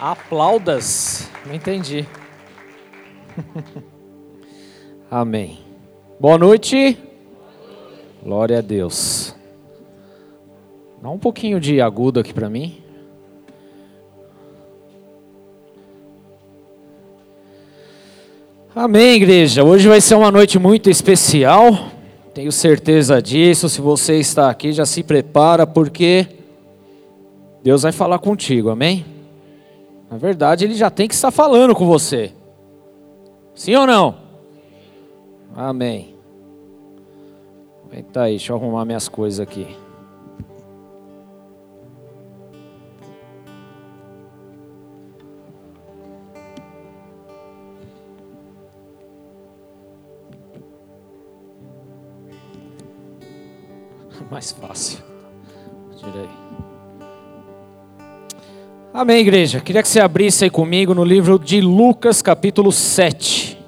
Aplaudas? Não entendi. Amém. Boa noite. Glória a Deus. Dá um pouquinho de agudo aqui para mim. Amém, igreja. Hoje vai ser uma noite muito especial. Tenho certeza disso. Se você está aqui, já se prepara, porque Deus vai falar contigo. Amém? Na verdade, Ele já tem que estar falando com você. Sim ou não? Amém. Eita aí, deixa eu arrumar minhas coisas aqui. Mais fácil. Tirei. Amém, igreja. Queria que você abrisse aí comigo no livro de Lucas, capítulo 7.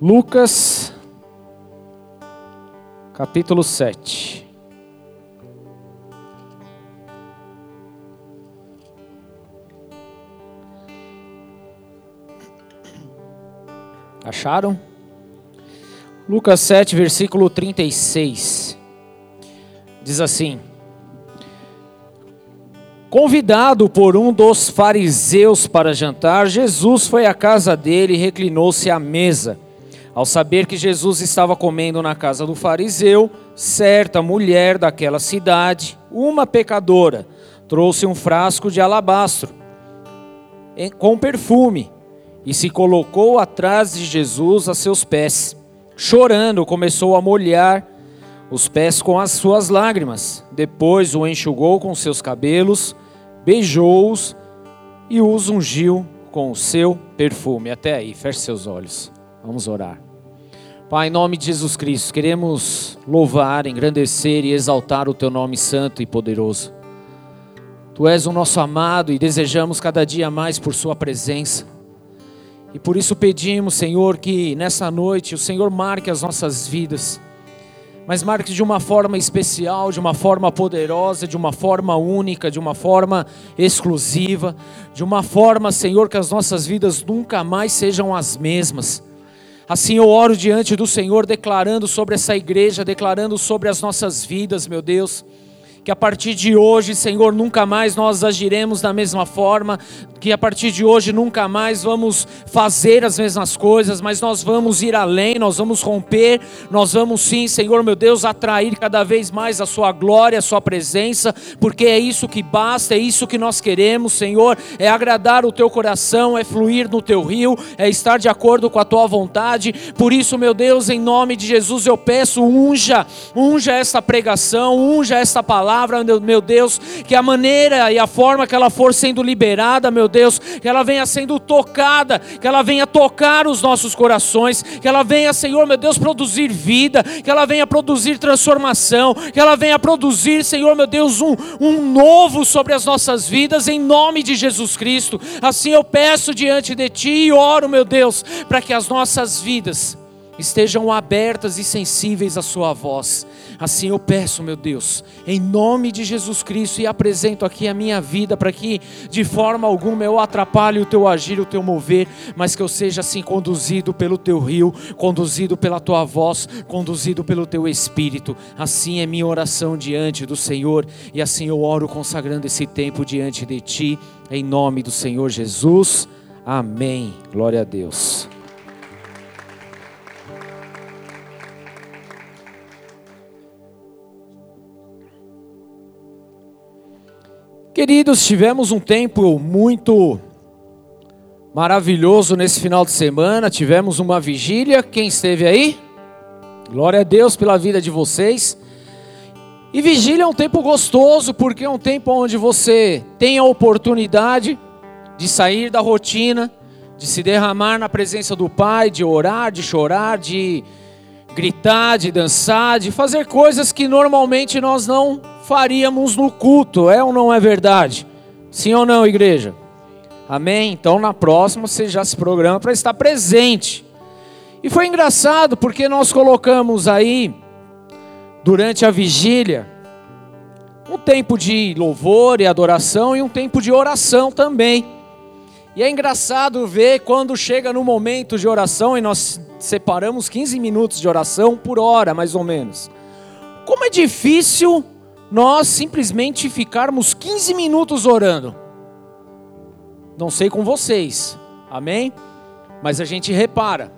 Lucas, capítulo 7. Acharam? Lucas 7, versículo 36. Diz assim: Convidado por um dos fariseus para jantar, Jesus foi à casa dele e reclinou-se à mesa. Ao saber que Jesus estava comendo na casa do fariseu, certa mulher daquela cidade, uma pecadora, trouxe um frasco de alabastro com perfume e se colocou atrás de Jesus a seus pés. Chorando, começou a molhar os pés com as suas lágrimas. Depois o enxugou com seus cabelos, beijou-os e os ungiu com o seu perfume. Até aí, feche seus olhos. Vamos orar. Pai, em nome de Jesus Cristo, queremos louvar, engrandecer e exaltar o teu nome santo e poderoso. Tu és o nosso amado e desejamos cada dia mais por Sua presença. E por isso pedimos, Senhor, que nessa noite o Senhor marque as nossas vidas, mas marque de uma forma especial, de uma forma poderosa, de uma forma única, de uma forma exclusiva, de uma forma, Senhor, que as nossas vidas nunca mais sejam as mesmas. Assim eu oro diante do Senhor, declarando sobre essa igreja, declarando sobre as nossas vidas, meu Deus que a partir de hoje, Senhor, nunca mais nós agiremos da mesma forma, que a partir de hoje nunca mais vamos fazer as mesmas coisas, mas nós vamos ir além, nós vamos romper, nós vamos sim, Senhor meu Deus, atrair cada vez mais a Sua glória, a Sua presença, porque é isso que basta, é isso que nós queremos, Senhor, é agradar o Teu coração, é fluir no Teu rio, é estar de acordo com a Tua vontade. Por isso, meu Deus, em nome de Jesus, eu peço, unja, unja essa pregação, unja essa palavra palavra, meu Deus, que a maneira e a forma que ela for sendo liberada, meu Deus, que ela venha sendo tocada, que ela venha tocar os nossos corações, que ela venha, Senhor, meu Deus, produzir vida, que ela venha produzir transformação, que ela venha produzir, Senhor, meu Deus, um, um novo sobre as nossas vidas, em nome de Jesus Cristo. Assim eu peço diante de Ti e oro, meu Deus, para que as nossas vidas estejam abertas e sensíveis à Sua voz. Assim eu peço, meu Deus, em nome de Jesus Cristo, e apresento aqui a minha vida para que de forma alguma eu atrapalhe o teu agir, o teu mover, mas que eu seja assim conduzido pelo teu rio, conduzido pela tua voz, conduzido pelo teu espírito. Assim é minha oração diante do Senhor, e assim eu oro consagrando esse tempo diante de ti, em nome do Senhor Jesus. Amém. Glória a Deus. Queridos, tivemos um tempo muito maravilhoso nesse final de semana. Tivemos uma vigília. Quem esteve aí? Glória a Deus pela vida de vocês. E vigília é um tempo gostoso, porque é um tempo onde você tem a oportunidade de sair da rotina, de se derramar na presença do Pai, de orar, de chorar, de gritar, de dançar, de fazer coisas que normalmente nós não faríamos no culto, é ou não é verdade? Sim ou não, igreja? Amém? Então na próxima você já se programa para estar presente. E foi engraçado porque nós colocamos aí, durante a vigília, um tempo de louvor e adoração e um tempo de oração também. E é engraçado ver quando chega no momento de oração e nós separamos 15 minutos de oração por hora, mais ou menos. Como é difícil nós simplesmente ficarmos 15 minutos orando. Não sei com vocês, amém? Mas a gente repara.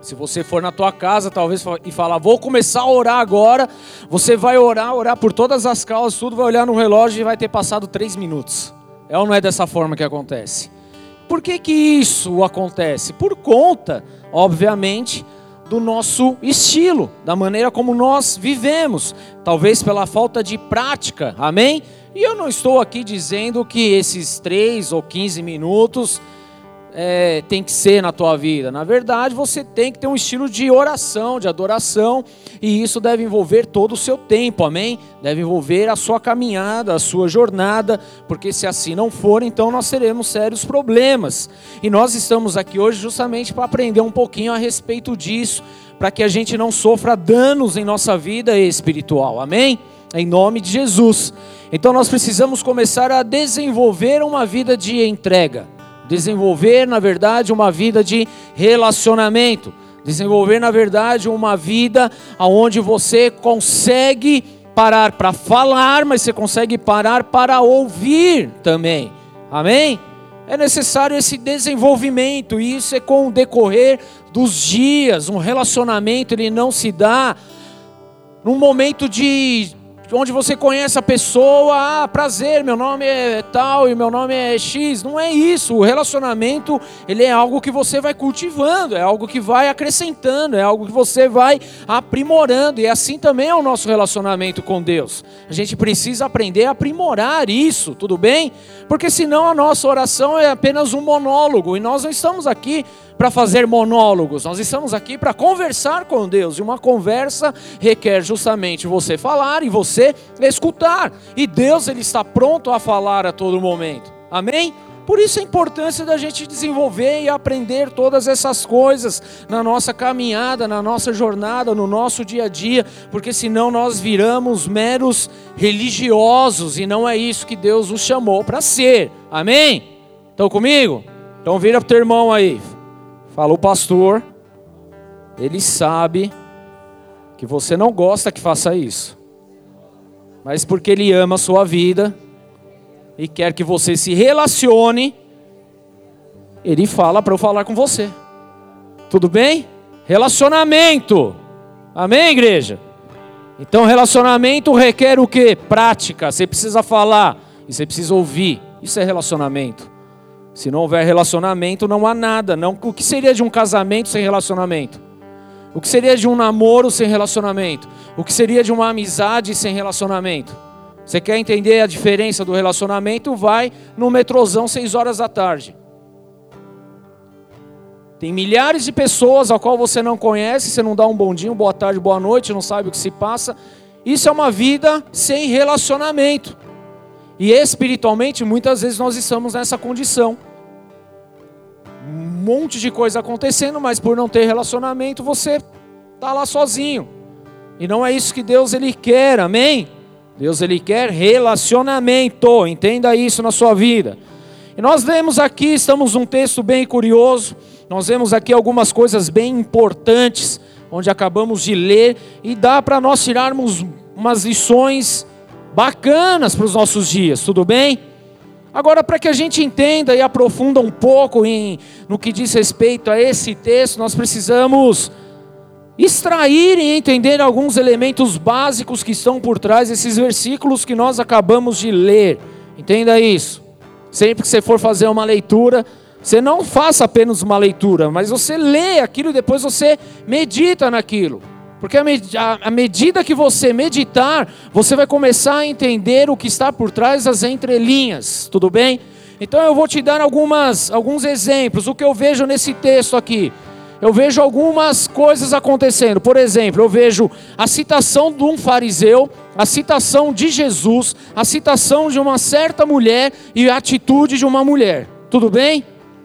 Se você for na tua casa, talvez, e falar, vou começar a orar agora, você vai orar, orar por todas as causas, tudo, vai olhar no relógio e vai ter passado três minutos. É ou não é dessa forma que acontece? Por que que isso acontece? Por conta, obviamente, do nosso estilo, da maneira como nós vivemos, talvez pela falta de prática, amém? E eu não estou aqui dizendo que esses 3 ou 15 minutos é, tem que ser na tua vida. Na verdade, você tem que ter um estilo de oração, de adoração, e isso deve envolver todo o seu tempo, amém? Deve envolver a sua caminhada, a sua jornada, porque se assim não for, então nós teremos sérios problemas. E nós estamos aqui hoje justamente para aprender um pouquinho a respeito disso, para que a gente não sofra danos em nossa vida espiritual, amém? Em nome de Jesus. Então nós precisamos começar a desenvolver uma vida de entrega desenvolver, na verdade, uma vida de relacionamento, desenvolver, na verdade, uma vida onde você consegue parar para falar, mas você consegue parar para ouvir também. Amém? É necessário esse desenvolvimento, e isso é com o decorrer dos dias. Um relacionamento ele não se dá num momento de onde você conhece a pessoa, ah, prazer, meu nome é tal e meu nome é X. Não é isso. O relacionamento, ele é algo que você vai cultivando, é algo que vai acrescentando, é algo que você vai aprimorando. E assim também é o nosso relacionamento com Deus. A gente precisa aprender a aprimorar isso, tudo bem? Porque senão a nossa oração é apenas um monólogo e nós não estamos aqui para fazer monólogos, nós estamos aqui para conversar com Deus, e uma conversa requer justamente você falar e você escutar, e Deus ele está pronto a falar a todo momento, amém? Por isso a importância da gente desenvolver e aprender todas essas coisas na nossa caminhada, na nossa jornada, no nosso dia a dia, porque senão nós viramos meros religiosos e não é isso que Deus nos chamou para ser. Amém? Estão comigo? Então vira para o teu irmão aí. Falou, pastor. Ele sabe que você não gosta que faça isso, mas porque ele ama a sua vida e quer que você se relacione, ele fala para eu falar com você. Tudo bem? Relacionamento. Amém, igreja? Então, relacionamento requer o que? Prática. Você precisa falar e você precisa ouvir. Isso é relacionamento. Se não houver relacionamento, não há nada. Não, o que seria de um casamento sem relacionamento? O que seria de um namoro sem relacionamento? O que seria de uma amizade sem relacionamento? Você quer entender a diferença do relacionamento? Vai no metrozão 6 horas da tarde. Tem milhares de pessoas ao qual você não conhece, você não dá um bom dia, boa tarde, boa noite, não sabe o que se passa. Isso é uma vida sem relacionamento. E espiritualmente, muitas vezes nós estamos nessa condição. Um monte de coisa acontecendo, mas por não ter relacionamento, você está lá sozinho. E não é isso que Deus ele quer, amém? Deus ele quer relacionamento, entenda isso na sua vida. E nós vemos aqui, estamos num texto bem curioso, nós vemos aqui algumas coisas bem importantes, onde acabamos de ler, e dá para nós tirarmos umas lições bacanas para os nossos dias, tudo bem? Agora, para que a gente entenda e aprofunda um pouco em, no que diz respeito a esse texto, nós precisamos extrair e entender alguns elementos básicos que estão por trás desses versículos que nós acabamos de ler. Entenda isso. Sempre que você for fazer uma leitura, você não faça apenas uma leitura, mas você lê aquilo e depois você medita naquilo. Porque à medida que você meditar, você vai começar a entender o que está por trás das entrelinhas, tudo bem? Então eu vou te dar algumas, alguns exemplos. O que eu vejo nesse texto aqui? Eu vejo algumas coisas acontecendo. Por exemplo, eu vejo a citação de um fariseu, a citação de Jesus, a citação de uma certa mulher e a atitude de uma mulher. Tudo bem?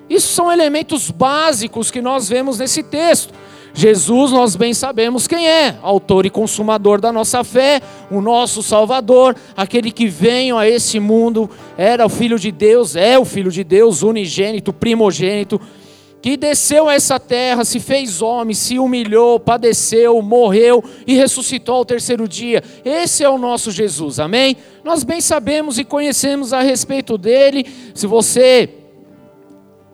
Isso são elementos básicos que nós vemos nesse texto. Jesus, nós bem sabemos quem é, autor e consumador da nossa fé, o nosso Salvador, aquele que veio a esse mundo, era o Filho de Deus, é o Filho de Deus, unigênito, primogênito, que desceu a essa terra, se fez homem, se humilhou, padeceu, morreu e ressuscitou ao terceiro dia. Esse é o nosso Jesus, amém? Nós bem sabemos e conhecemos a respeito dele. Se você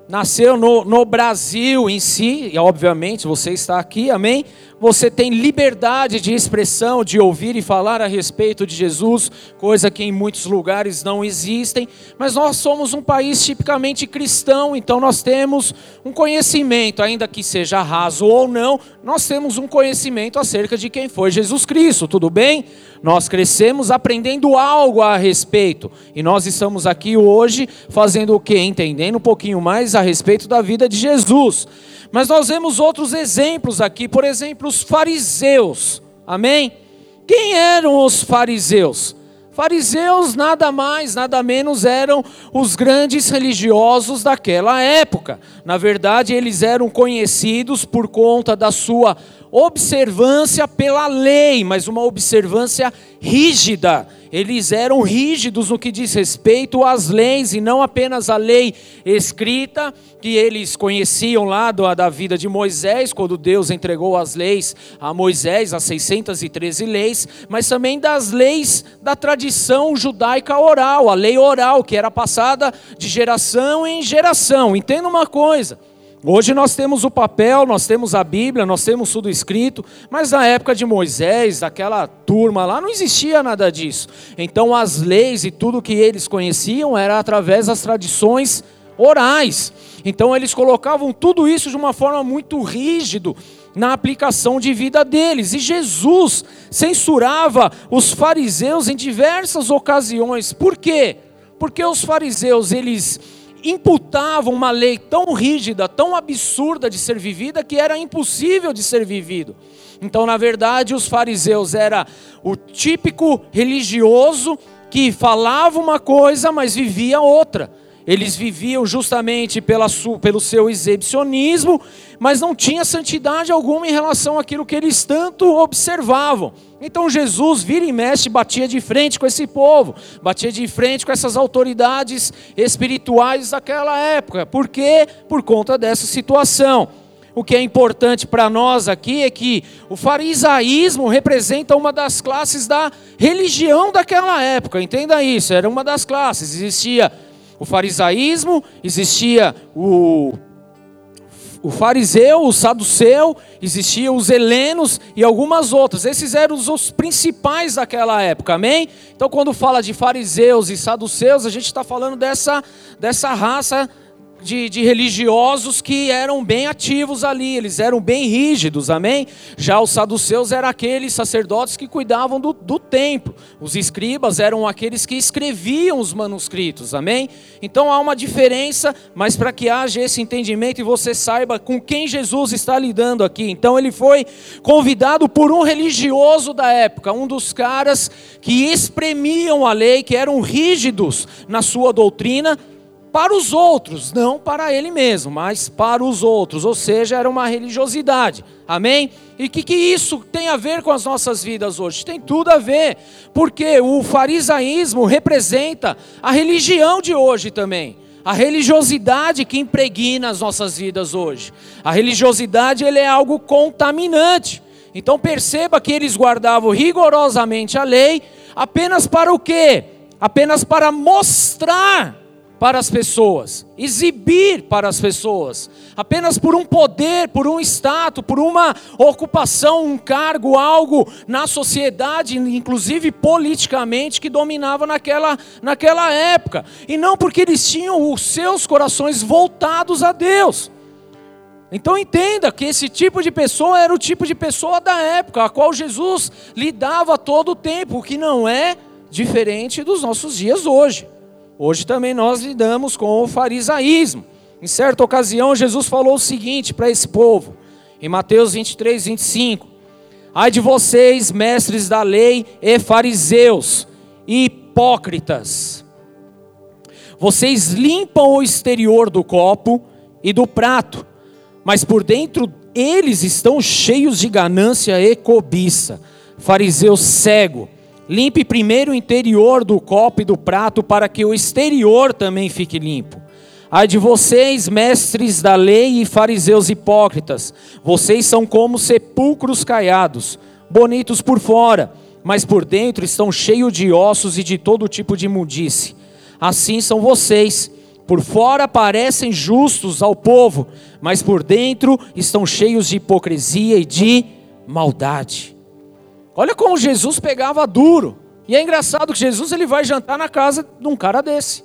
nasceu no, no Brasil em si, e obviamente você está aqui, amém? Você tem liberdade de expressão, de ouvir e falar a respeito de Jesus, coisa que em muitos lugares não existem, mas nós somos um país tipicamente cristão, então nós temos um conhecimento, ainda que seja raso ou não, nós temos um conhecimento acerca de quem foi Jesus Cristo, tudo bem? Nós crescemos aprendendo algo a respeito, e nós estamos aqui hoje fazendo o que? Entendendo um pouquinho mais a respeito da vida de Jesus. Mas nós vemos outros exemplos aqui, por exemplo, os fariseus. Amém? Quem eram os fariseus? Fariseus nada mais, nada menos eram os grandes religiosos daquela época. Na verdade, eles eram conhecidos por conta da sua observância pela lei, mas uma observância rígida. Eles eram rígidos no que diz respeito às leis e não apenas a lei escrita que eles conheciam lá da vida de Moisés, quando Deus entregou as leis a Moisés, as 613 leis, mas também das leis da tradição judaica oral, a lei oral que era passada de geração em geração. Entenda uma coisa, Hoje nós temos o papel, nós temos a Bíblia, nós temos tudo escrito, mas na época de Moisés, daquela turma lá, não existia nada disso. Então as leis e tudo que eles conheciam era através das tradições orais. Então eles colocavam tudo isso de uma forma muito rígido na aplicação de vida deles. E Jesus censurava os fariseus em diversas ocasiões. Por quê? Porque os fariseus, eles imputavam uma lei tão rígida, tão absurda de ser vivida, que era impossível de ser vivido. Então, na verdade, os fariseus era o típico religioso que falava uma coisa, mas vivia outra. Eles viviam justamente pela pelo seu exibicionismo, mas não tinha santidade alguma em relação àquilo que eles tanto observavam. Então Jesus vira e mexe, batia de frente com esse povo, batia de frente com essas autoridades espirituais daquela época. Por quê? Por conta dessa situação. O que é importante para nós aqui é que o farisaísmo representa uma das classes da religião daquela época. Entenda isso, era uma das classes. Existia o farisaísmo, existia o, o fariseu, o saduceu, existiam os helenos e algumas outras. Esses eram os, principais daquela época, amém? Então, quando fala de fariseus e saduceus, a gente está falando dessa, dessa raça de, de, religiosos que eram bem ativos ali, eles eram bem rígidos, amém? Já os saduceus eram aqueles sacerdotes que cuidavam do, do templo, os escribas eram aqueles que escreviam os manuscritos, amém? Então há uma diferença, mas para que haja esse entendimento e você saiba com quem Jesus está lidando aqui. Então ele foi convidado por um religioso da época, um dos caras que espremiam a lei, que eram rígidos na sua doutrina para os outros, não para ele mesmo, mas para os outros, ou seja, era uma religiosidade, amém? E o que, que isso tem a ver com as nossas vidas hoje? Tem tudo a ver, porque o farisaísmo representa a religião de hoje também a religiosidade que impregna as nossas vidas hoje. A religiosidade ele é algo contaminante. Então perceba que eles guardavam rigorosamente a lei apenas para o quê? Apenas para mostrar para as pessoas, exibir para as pessoas, apenas por um poder, por um status, por uma ocupação, um cargo, algo na sociedade, inclusive politicamente, que dominava naquela, naquela época, e não porque eles tinham os seus corações voltados a Deus. Então entenda que esse tipo de pessoa era o tipo de pessoa da época, a qual Jesus lidava todo o tempo, o que não é diferente dos nossos dias hoje. Hoje também nós lidamos com o farisaísmo. Em certa ocasião, Jesus falou o seguinte para esse povo, em Mateus 23, 25: Ai de vocês, mestres da lei e fariseus, hipócritas, vocês limpam o exterior do copo e do prato, mas por dentro eles estão cheios de ganância e cobiça. Fariseu cego, limpe primeiro o interior do copo e do prato para que o exterior também fique limpo. Ai de vocês, mestres da lei e fariseus hipócritas, vocês são como sepulcros caiados, bonitos por fora, mas por dentro estão cheios de ossos e de todo tipo de imundice. Assim são vocês. Por fora parecem justos ao povo, mas por dentro estão cheios de hipocrisia e de maldade. Olha como Jesus pegava duro. E é engraçado que Jesus ele vai jantar na casa de um cara desse.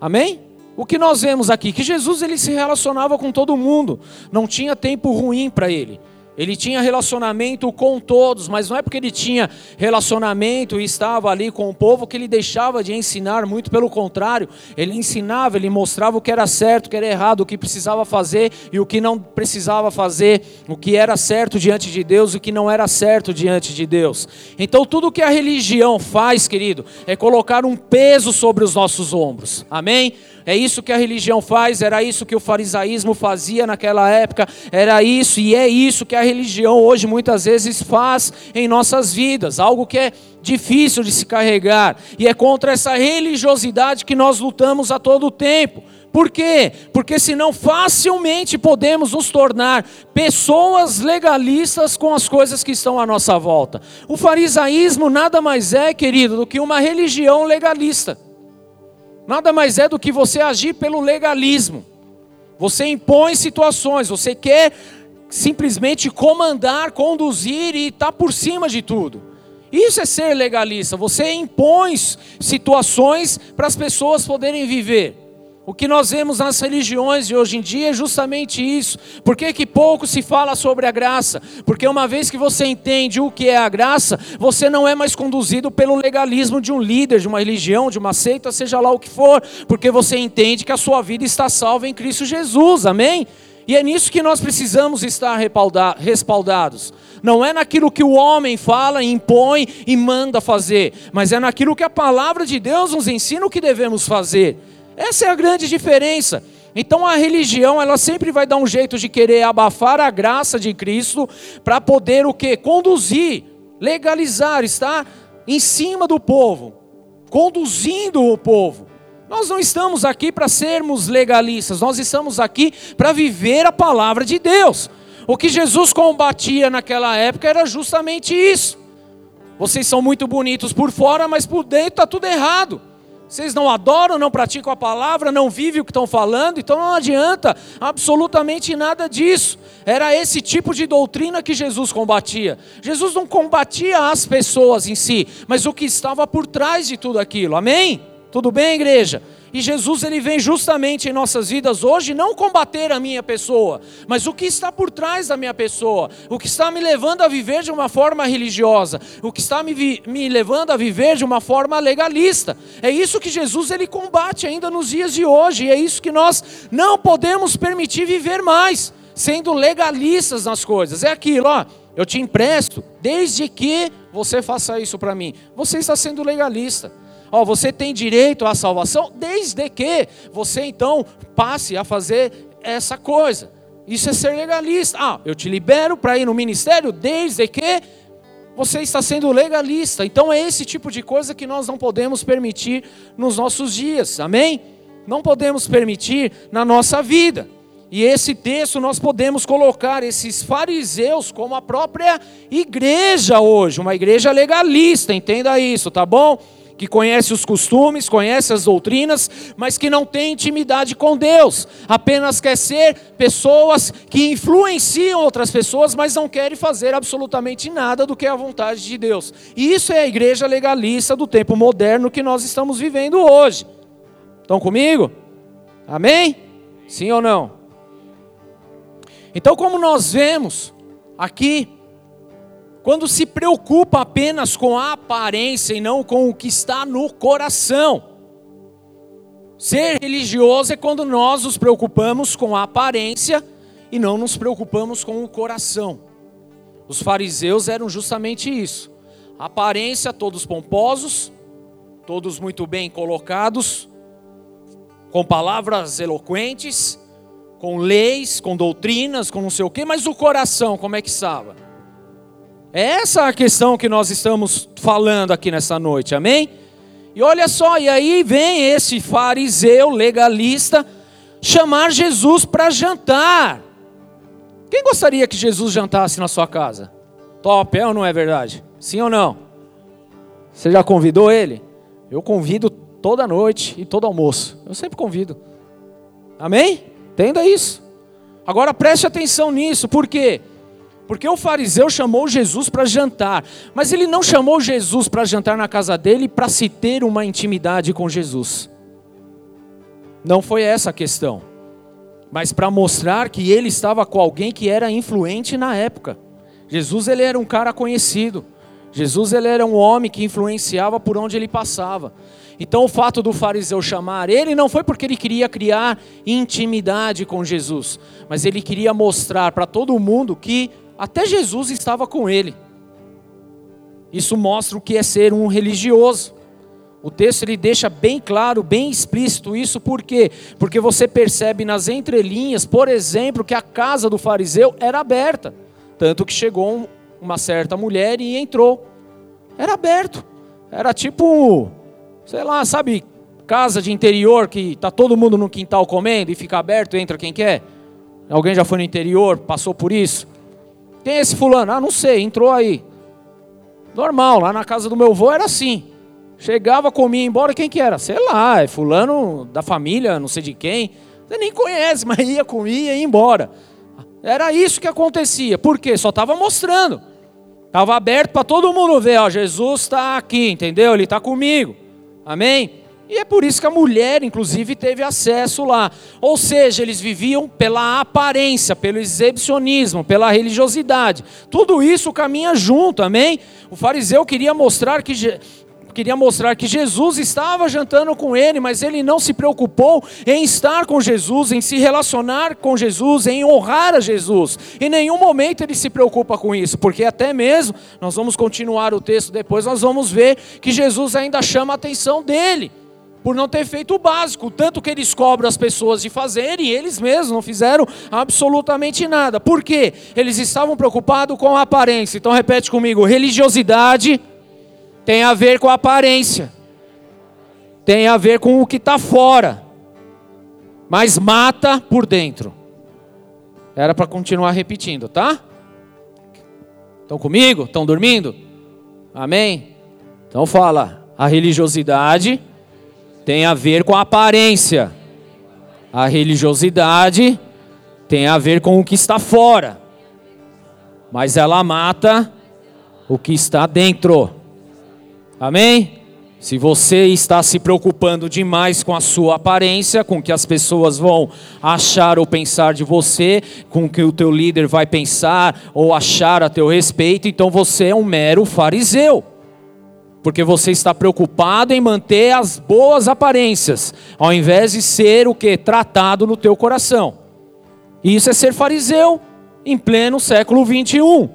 Amém? O que nós vemos aqui que Jesus ele se relacionava com todo mundo, não tinha tempo ruim para ele. Ele tinha relacionamento com todos, mas não é porque ele tinha relacionamento e estava ali com o povo que ele deixava de ensinar, muito pelo contrário, ele ensinava, ele mostrava o que era certo, o que era errado, o que precisava fazer e o que não precisava fazer, o que era certo diante de Deus e o que não era certo diante de Deus. Então, tudo que a religião faz, querido, é colocar um peso sobre os nossos ombros, amém? É isso que a religião faz, era isso que o farisaísmo fazia naquela época, era isso e é isso que a religião hoje muitas vezes faz em nossas vidas, algo que é difícil de se carregar, e é contra essa religiosidade que nós lutamos a todo tempo. Por quê? Porque senão facilmente podemos nos tornar pessoas legalistas com as coisas que estão à nossa volta. O farisaísmo nada mais é, querido, do que uma religião legalista. Nada mais é do que você agir pelo legalismo. Você impõe situações, você quer simplesmente comandar, conduzir e estar tá por cima de tudo. Isso é ser legalista. Você impõe situações para as pessoas poderem viver. O que nós vemos nas religiões de hoje em dia é justamente isso. Por que, que pouco se fala sobre a graça? Porque uma vez que você entende o que é a graça, você não é mais conduzido pelo legalismo de um líder, de uma religião, de uma seita, seja lá o que for, porque você entende que a sua vida está salva em Cristo Jesus, amém? E é nisso que nós precisamos estar respaldados. Não é naquilo que o homem fala, impõe e manda fazer, mas é naquilo que a palavra de Deus nos ensina o que devemos fazer. Essa é a grande diferença. Então a religião, ela sempre vai dar um jeito de querer abafar a graça de Cristo para poder o que? Conduzir, legalizar, estar em cima do povo, conduzindo o povo. Nós não estamos aqui para sermos legalistas, nós estamos aqui para viver a palavra de Deus. O que Jesus combatia naquela época era justamente isso. Vocês são muito bonitos por fora, mas por dentro está tudo errado. Vocês não adoram, não praticam a palavra, não vivem o que estão falando, então não adianta absolutamente nada disso. Era esse tipo de doutrina que Jesus combatia. Jesus não combatia as pessoas em si, mas o que estava por trás de tudo aquilo. Amém? Tudo bem, igreja? E Jesus ele vem justamente em nossas vidas hoje não combater a minha pessoa, mas o que está por trás da minha pessoa, o que está me levando a viver de uma forma religiosa, o que está me, me levando a viver de uma forma legalista. É isso que Jesus ele combate ainda nos dias de hoje, e é isso que nós não podemos permitir viver mais, sendo legalistas nas coisas. É aquilo, ó, eu te empresto desde que você faça isso para mim. Você está sendo legalista. Ó, você tem direito à salvação desde que você então passe a fazer essa coisa. Isso é ser legalista. Ah, eu te libero para ir no ministério desde que você está sendo legalista. Então é esse tipo de coisa que nós não podemos permitir nos nossos dias. Amém? Não podemos permitir na nossa vida. E esse texto nós podemos colocar esses fariseus como a própria igreja hoje, uma igreja legalista, entenda isso, tá bom? Que conhece os costumes, conhece as doutrinas, mas que não tem intimidade com Deus, apenas quer ser pessoas que influenciam outras pessoas, mas não querem fazer absolutamente nada do que é a vontade de Deus. E isso é a igreja legalista do tempo moderno que nós estamos vivendo hoje. Estão comigo? Amém? Sim ou não? Então, como nós vemos aqui, quando se preocupa apenas com a aparência e não com o que está no coração. Ser religioso é quando nós nos preocupamos com a aparência e não nos preocupamos com o coração. Os fariseus eram justamente isso. aparência, todos pomposos, todos muito bem colocados, com palavras eloquentes, com leis, com doutrinas, com não sei o quê, mas o coração, como é que estava? É essa a questão que nós estamos falando aqui nessa noite, amém? E olha só, e aí vem esse fariseu legalista chamar Jesus para jantar. Quem gostaria que Jesus jantasse na sua casa? Top, é ou não é verdade? Sim ou não? Você já convidou ele? Eu convido toda noite e todo almoço. Eu sempre convido. Amém? Entenda isso. Agora preste atenção nisso, por quê? Porque o fariseu chamou Jesus para jantar, mas ele não chamou Jesus para jantar na casa dele para se ter uma intimidade com Jesus. Não foi essa a questão, mas para mostrar que ele estava com alguém que era influente na época. Jesus ele era um cara conhecido. Jesus ele era um homem que influenciava por onde ele passava. Então o fato do fariseu chamar ele não foi porque ele queria criar intimidade com Jesus, mas ele queria mostrar para todo mundo que até Jesus estava com ele. Isso mostra o que é ser um religioso. O texto ele deixa bem claro, bem explícito isso, por quê? Porque você percebe nas entrelinhas, por exemplo, que a casa do fariseu era aberta. Tanto que chegou uma certa mulher e entrou. Era aberto. Era tipo, sei lá, sabe, casa de interior que tá todo mundo no quintal comendo e fica aberto, entra quem quer. Alguém já foi no interior, passou por isso? Quem é esse fulano? Ah, não sei, entrou aí. Normal, lá na casa do meu avô era assim. Chegava, comia, embora, quem que era? Sei lá, é fulano da família, não sei de quem. Você nem conhece, mas ia, comia e ia embora. Era isso que acontecia. Por quê? Só estava mostrando. Estava aberto para todo mundo ver, ó, Jesus está aqui, entendeu? Ele está comigo. Amém? E é por isso que a mulher, inclusive, teve acesso lá. Ou seja, eles viviam pela aparência, pelo exibicionismo, pela religiosidade. Tudo isso caminha junto, amém? O fariseu queria mostrar que queria mostrar que Jesus estava jantando com ele, mas ele não se preocupou em estar com Jesus, em se relacionar com Jesus, em honrar a Jesus. Em nenhum momento ele se preocupa com isso, porque até mesmo, nós vamos continuar o texto depois, nós vamos ver que Jesus ainda chama a atenção dele por não ter feito o básico, tanto que eles cobram as pessoas de fazer e eles mesmos não fizeram absolutamente nada. Por quê? Eles estavam preocupados com a aparência. Então repete comigo: religiosidade tem a ver com a aparência, tem a ver com o que está fora, mas mata por dentro. Era para continuar repetindo, tá? Estão comigo? Estão dormindo? Amém? Então fala: a religiosidade tem a ver com a aparência. A religiosidade tem a ver com o que está fora. Mas ela mata o que está dentro. Amém? Se você está se preocupando demais com a sua aparência, com o que as pessoas vão achar ou pensar de você, com o que o teu líder vai pensar ou achar a teu respeito, então você é um mero fariseu porque você está preocupado em manter as boas aparências, ao invés de ser o que tratado no teu coração. Isso é ser fariseu em pleno século 21.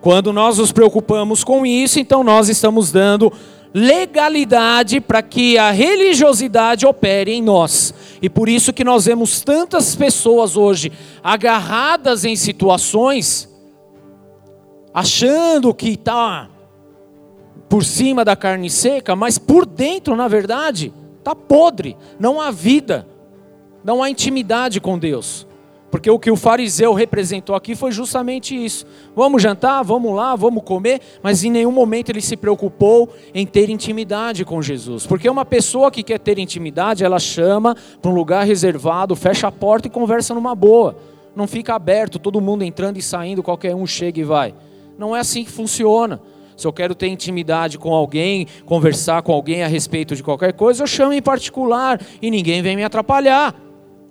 Quando nós nos preocupamos com isso, então nós estamos dando legalidade para que a religiosidade opere em nós. E por isso que nós vemos tantas pessoas hoje agarradas em situações achando que está por cima da carne seca, mas por dentro, na verdade, está podre. Não há vida, não há intimidade com Deus. Porque o que o fariseu representou aqui foi justamente isso. Vamos jantar, vamos lá, vamos comer, mas em nenhum momento ele se preocupou em ter intimidade com Jesus. Porque uma pessoa que quer ter intimidade, ela chama para um lugar reservado, fecha a porta e conversa numa boa. Não fica aberto, todo mundo entrando e saindo, qualquer um chega e vai. Não é assim que funciona. Se eu quero ter intimidade com alguém, conversar com alguém a respeito de qualquer coisa, eu chamo em particular e ninguém vem me atrapalhar.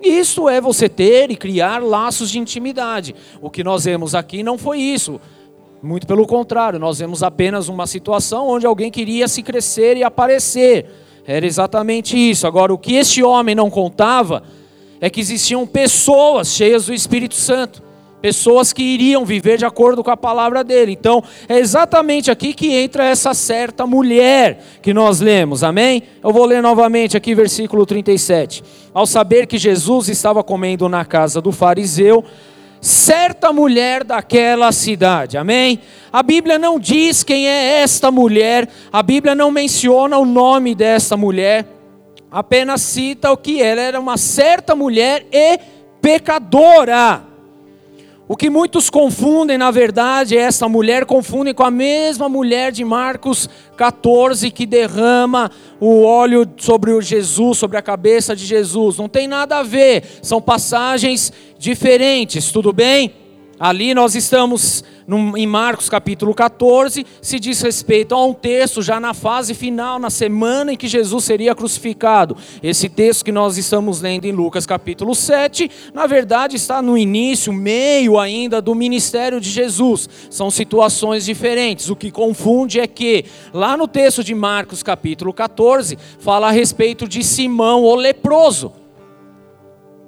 Isso é você ter e criar laços de intimidade. O que nós vemos aqui não foi isso. Muito pelo contrário, nós vemos apenas uma situação onde alguém queria se crescer e aparecer. Era exatamente isso. Agora, o que este homem não contava é que existiam pessoas cheias do Espírito Santo pessoas que iriam viver de acordo com a palavra dele. Então, é exatamente aqui que entra essa certa mulher que nós lemos, amém? Eu vou ler novamente aqui, versículo 37. Ao saber que Jesus estava comendo na casa do fariseu, certa mulher daquela cidade, amém? A Bíblia não diz quem é esta mulher, a Bíblia não menciona o nome desta mulher, apenas cita o que ela era uma certa mulher e pecadora. O que muitos confundem, na verdade, é essa mulher, confundem com a mesma mulher de Marcos 14 que derrama o óleo sobre o Jesus, sobre a cabeça de Jesus. Não tem nada a ver, são passagens diferentes, tudo bem? Ali nós estamos em Marcos capítulo 14, se diz respeito a um texto já na fase final, na semana em que Jesus seria crucificado. Esse texto que nós estamos lendo em Lucas capítulo 7, na verdade está no início, meio ainda do ministério de Jesus. São situações diferentes. O que confunde é que lá no texto de Marcos capítulo 14, fala a respeito de Simão o leproso.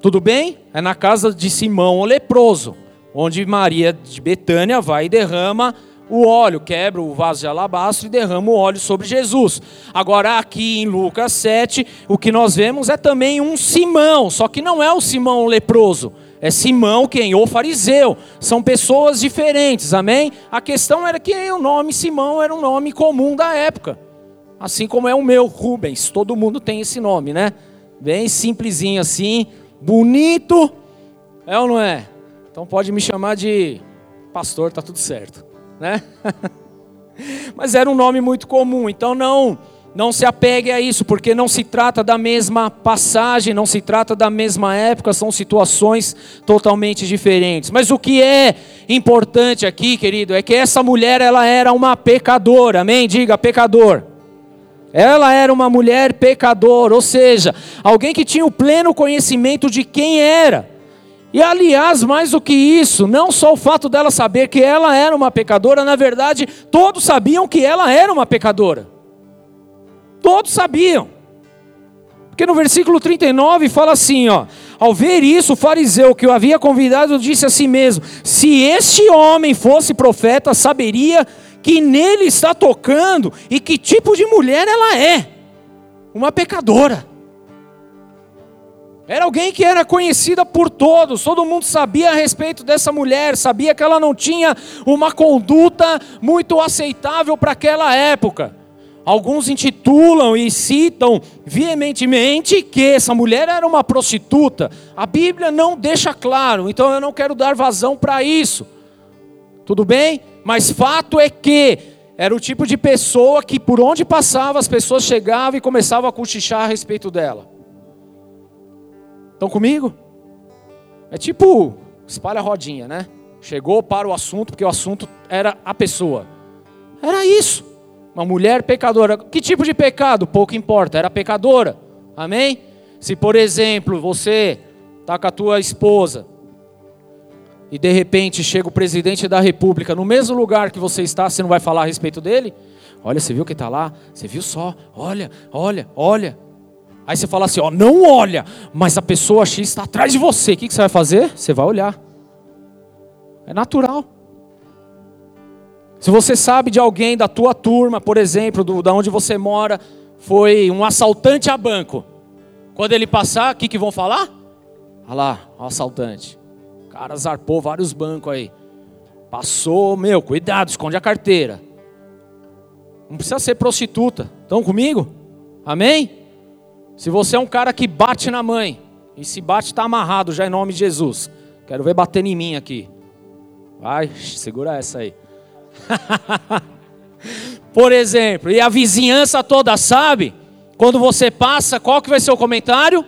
Tudo bem? É na casa de Simão o leproso onde Maria de Betânia vai e derrama o óleo, quebra o vaso de alabastro e derrama o óleo sobre Jesus. Agora, aqui em Lucas 7, o que nós vemos é também um Simão, só que não é o Simão leproso, é Simão quem? O fariseu. São pessoas diferentes, amém? A questão era que o nome Simão era um nome comum da época, assim como é o meu, Rubens, todo mundo tem esse nome, né? Bem simplesinho assim, bonito, é ou não é? Então pode me chamar de pastor, tá tudo certo, né? Mas era um nome muito comum, então não não se apegue a isso, porque não se trata da mesma passagem, não se trata da mesma época, são situações totalmente diferentes. Mas o que é importante aqui, querido, é que essa mulher ela era uma pecadora. Amém? Diga pecador. Ela era uma mulher pecadora, ou seja, alguém que tinha o pleno conhecimento de quem era. E aliás, mais do que isso, não só o fato dela saber que ela era uma pecadora, na verdade, todos sabiam que ela era uma pecadora. Todos sabiam. Porque no versículo 39 fala assim, ó: Ao ver isso, o fariseu que o havia convidado disse a si mesmo: Se este homem fosse profeta, saberia que nele está tocando e que tipo de mulher ela é. Uma pecadora. Era alguém que era conhecida por todos, todo mundo sabia a respeito dessa mulher, sabia que ela não tinha uma conduta muito aceitável para aquela época. Alguns intitulam e citam veementemente que essa mulher era uma prostituta. A Bíblia não deixa claro, então eu não quero dar vazão para isso. Tudo bem? Mas fato é que era o tipo de pessoa que por onde passava as pessoas chegavam e começavam a cochichar a respeito dela. Estão comigo? É tipo, espalha a rodinha, né? Chegou para o assunto, porque o assunto era a pessoa. Era isso. Uma mulher pecadora. Que tipo de pecado? Pouco importa, era pecadora. Amém? Se, por exemplo, você está com a tua esposa e de repente chega o presidente da república no mesmo lugar que você está, você não vai falar a respeito dele? Olha, você viu que está lá? Você viu só? Olha, olha, olha. Aí você fala assim, ó, não olha, mas a pessoa X está atrás de você. O que, que você vai fazer? Você vai olhar. É natural. Se você sabe de alguém da tua turma, por exemplo, do, da onde você mora, foi um assaltante a banco. Quando ele passar, o que, que vão falar? Olha lá, o assaltante. O cara zarpou vários bancos aí. Passou, meu, cuidado, esconde a carteira. Não precisa ser prostituta. Estão comigo? Amém? Se você é um cara que bate na mãe, e se bate está amarrado já em nome de Jesus. Quero ver batendo em mim aqui. Vai, segura essa aí. Por exemplo, e a vizinhança toda sabe, quando você passa, qual que vai ser o comentário?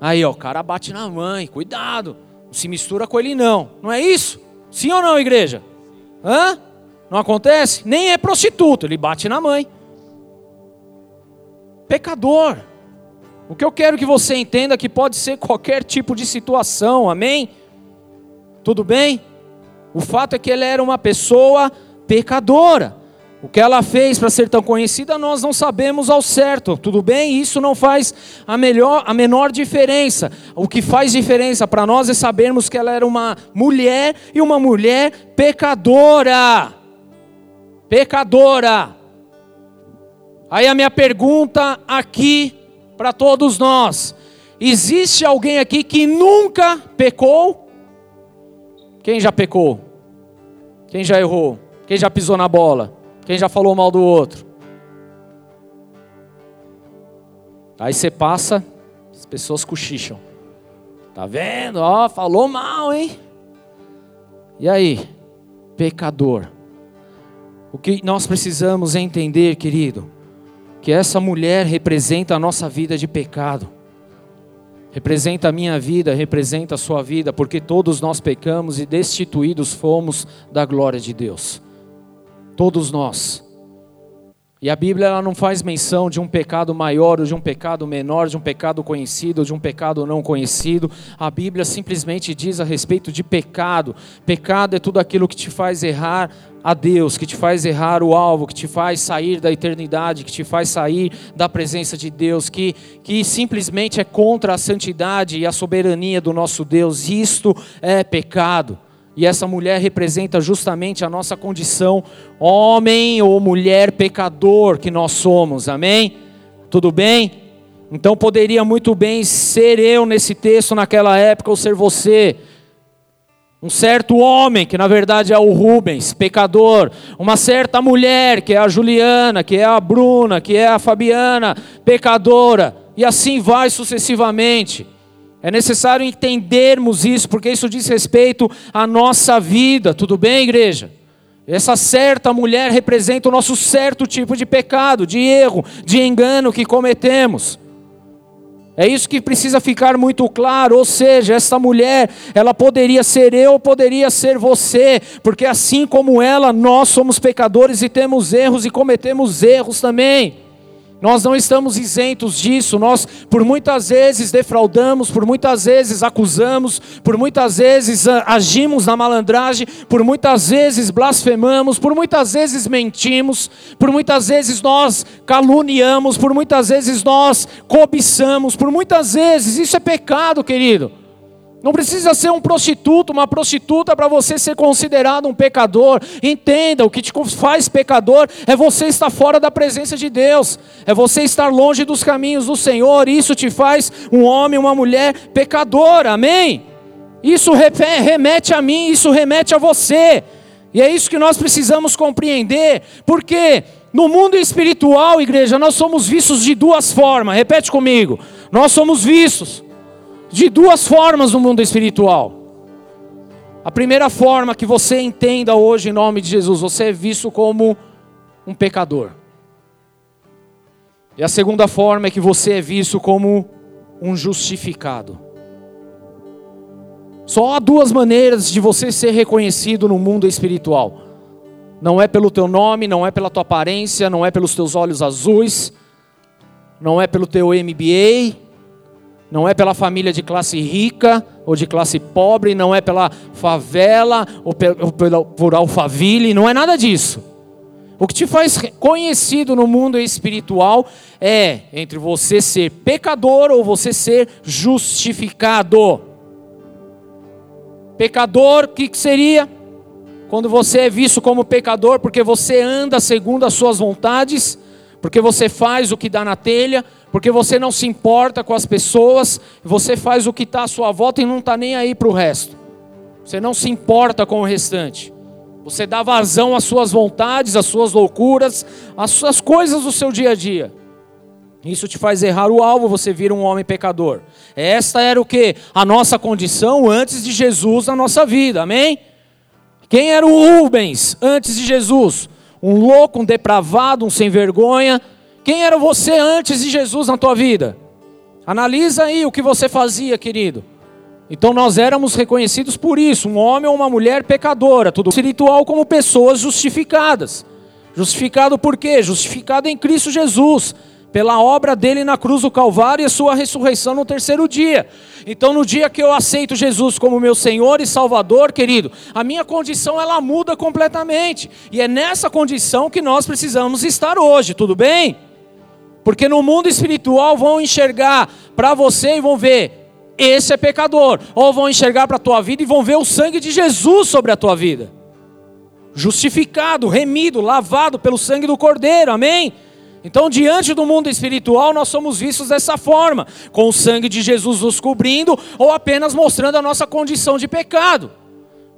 Aí, ó, o cara bate na mãe, cuidado, não se mistura com ele não. Não é isso? Sim ou não, igreja? Hã? Não acontece? Nem é prostituto, ele bate na mãe. Pecador. O que eu quero que você entenda é que pode ser qualquer tipo de situação, amém? Tudo bem? O fato é que ele era uma pessoa pecadora. O que ela fez para ser tão conhecida, nós não sabemos ao certo. Tudo bem? Isso não faz a, melhor, a menor diferença. O que faz diferença para nós é sabermos que ela era uma mulher e uma mulher pecadora. Pecadora. Aí a minha pergunta aqui para todos nós: existe alguém aqui que nunca pecou? Quem já pecou? Quem já errou? Quem já pisou na bola? Quem já falou mal do outro? Aí você passa, as pessoas cochicham. Tá vendo? Ó, falou mal, hein? E aí? Pecador. O que nós precisamos entender, querido, que essa mulher representa a nossa vida de pecado. Representa a minha vida, representa a sua vida, porque todos nós pecamos e destituídos fomos da glória de Deus. Todos nós. E a Bíblia ela não faz menção de um pecado maior ou de um pecado menor, de um pecado conhecido ou de um pecado não conhecido. A Bíblia simplesmente diz a respeito de pecado. Pecado é tudo aquilo que te faz errar a Deus, que te faz errar o alvo, que te faz sair da eternidade, que te faz sair da presença de Deus, que, que simplesmente é contra a santidade e a soberania do nosso Deus. Isto é pecado. E essa mulher representa justamente a nossa condição, homem ou mulher pecador que nós somos, amém? Tudo bem? Então poderia muito bem ser eu nesse texto naquela época ou ser você. Um certo homem, que na verdade é o Rubens, pecador. Uma certa mulher, que é a Juliana, que é a Bruna, que é a Fabiana, pecadora. E assim vai sucessivamente. É necessário entendermos isso, porque isso diz respeito à nossa vida, tudo bem, igreja? Essa certa mulher representa o nosso certo tipo de pecado, de erro, de engano que cometemos. É isso que precisa ficar muito claro, ou seja, essa mulher, ela poderia ser eu, poderia ser você, porque assim como ela, nós somos pecadores e temos erros e cometemos erros também. Nós não estamos isentos disso, nós por muitas vezes defraudamos, por muitas vezes acusamos, por muitas vezes ah, agimos na malandragem, por muitas vezes blasfemamos, por muitas vezes mentimos, por muitas vezes nós caluniamos, por muitas vezes nós cobiçamos, por muitas vezes isso é pecado, querido. Não precisa ser um prostituto, uma prostituta para você ser considerado um pecador. Entenda, o que te faz pecador é você estar fora da presença de Deus, é você estar longe dos caminhos do Senhor. Isso te faz um homem, uma mulher pecadora. Amém? Isso remete a mim, isso remete a você. E é isso que nós precisamos compreender, porque no mundo espiritual, igreja, nós somos vistos de duas formas. Repete comigo. Nós somos vistos de duas formas no mundo espiritual. A primeira forma que você entenda hoje em nome de Jesus, você é visto como um pecador. E a segunda forma é que você é visto como um justificado. Só há duas maneiras de você ser reconhecido no mundo espiritual. Não é pelo teu nome, não é pela tua aparência, não é pelos teus olhos azuis, não é pelo teu MBA, não é pela família de classe rica ou de classe pobre, não é pela favela ou por Alphaville, não é nada disso. O que te faz conhecido no mundo espiritual é entre você ser pecador ou você ser justificado. Pecador, o que seria? Quando você é visto como pecador porque você anda segundo as suas vontades, porque você faz o que dá na telha, porque você não se importa com as pessoas, você faz o que está à sua volta e não está nem aí para o resto. Você não se importa com o restante. Você dá vazão às suas vontades, às suas loucuras, às suas coisas do seu dia a dia. Isso te faz errar o alvo, você vira um homem pecador. Esta era o que? A nossa condição antes de Jesus na nossa vida, amém? Quem era o Rubens antes de Jesus? Um louco, um depravado, um sem vergonha, quem era você antes de Jesus na tua vida? Analisa aí o que você fazia, querido. Então nós éramos reconhecidos por isso, um homem ou uma mulher pecadora, tudo espiritual como pessoas justificadas. Justificado por quê? Justificado em Cristo Jesus, pela obra dele na cruz do Calvário e a sua ressurreição no terceiro dia. Então, no dia que eu aceito Jesus como meu Senhor e Salvador, querido, a minha condição ela muda completamente. E é nessa condição que nós precisamos estar hoje, tudo bem? Porque no mundo espiritual vão enxergar para você e vão ver, esse é pecador. Ou vão enxergar para a tua vida e vão ver o sangue de Jesus sobre a tua vida. Justificado, remido, lavado pelo sangue do Cordeiro, amém? Então, diante do mundo espiritual, nós somos vistos dessa forma, com o sangue de Jesus nos cobrindo ou apenas mostrando a nossa condição de pecado.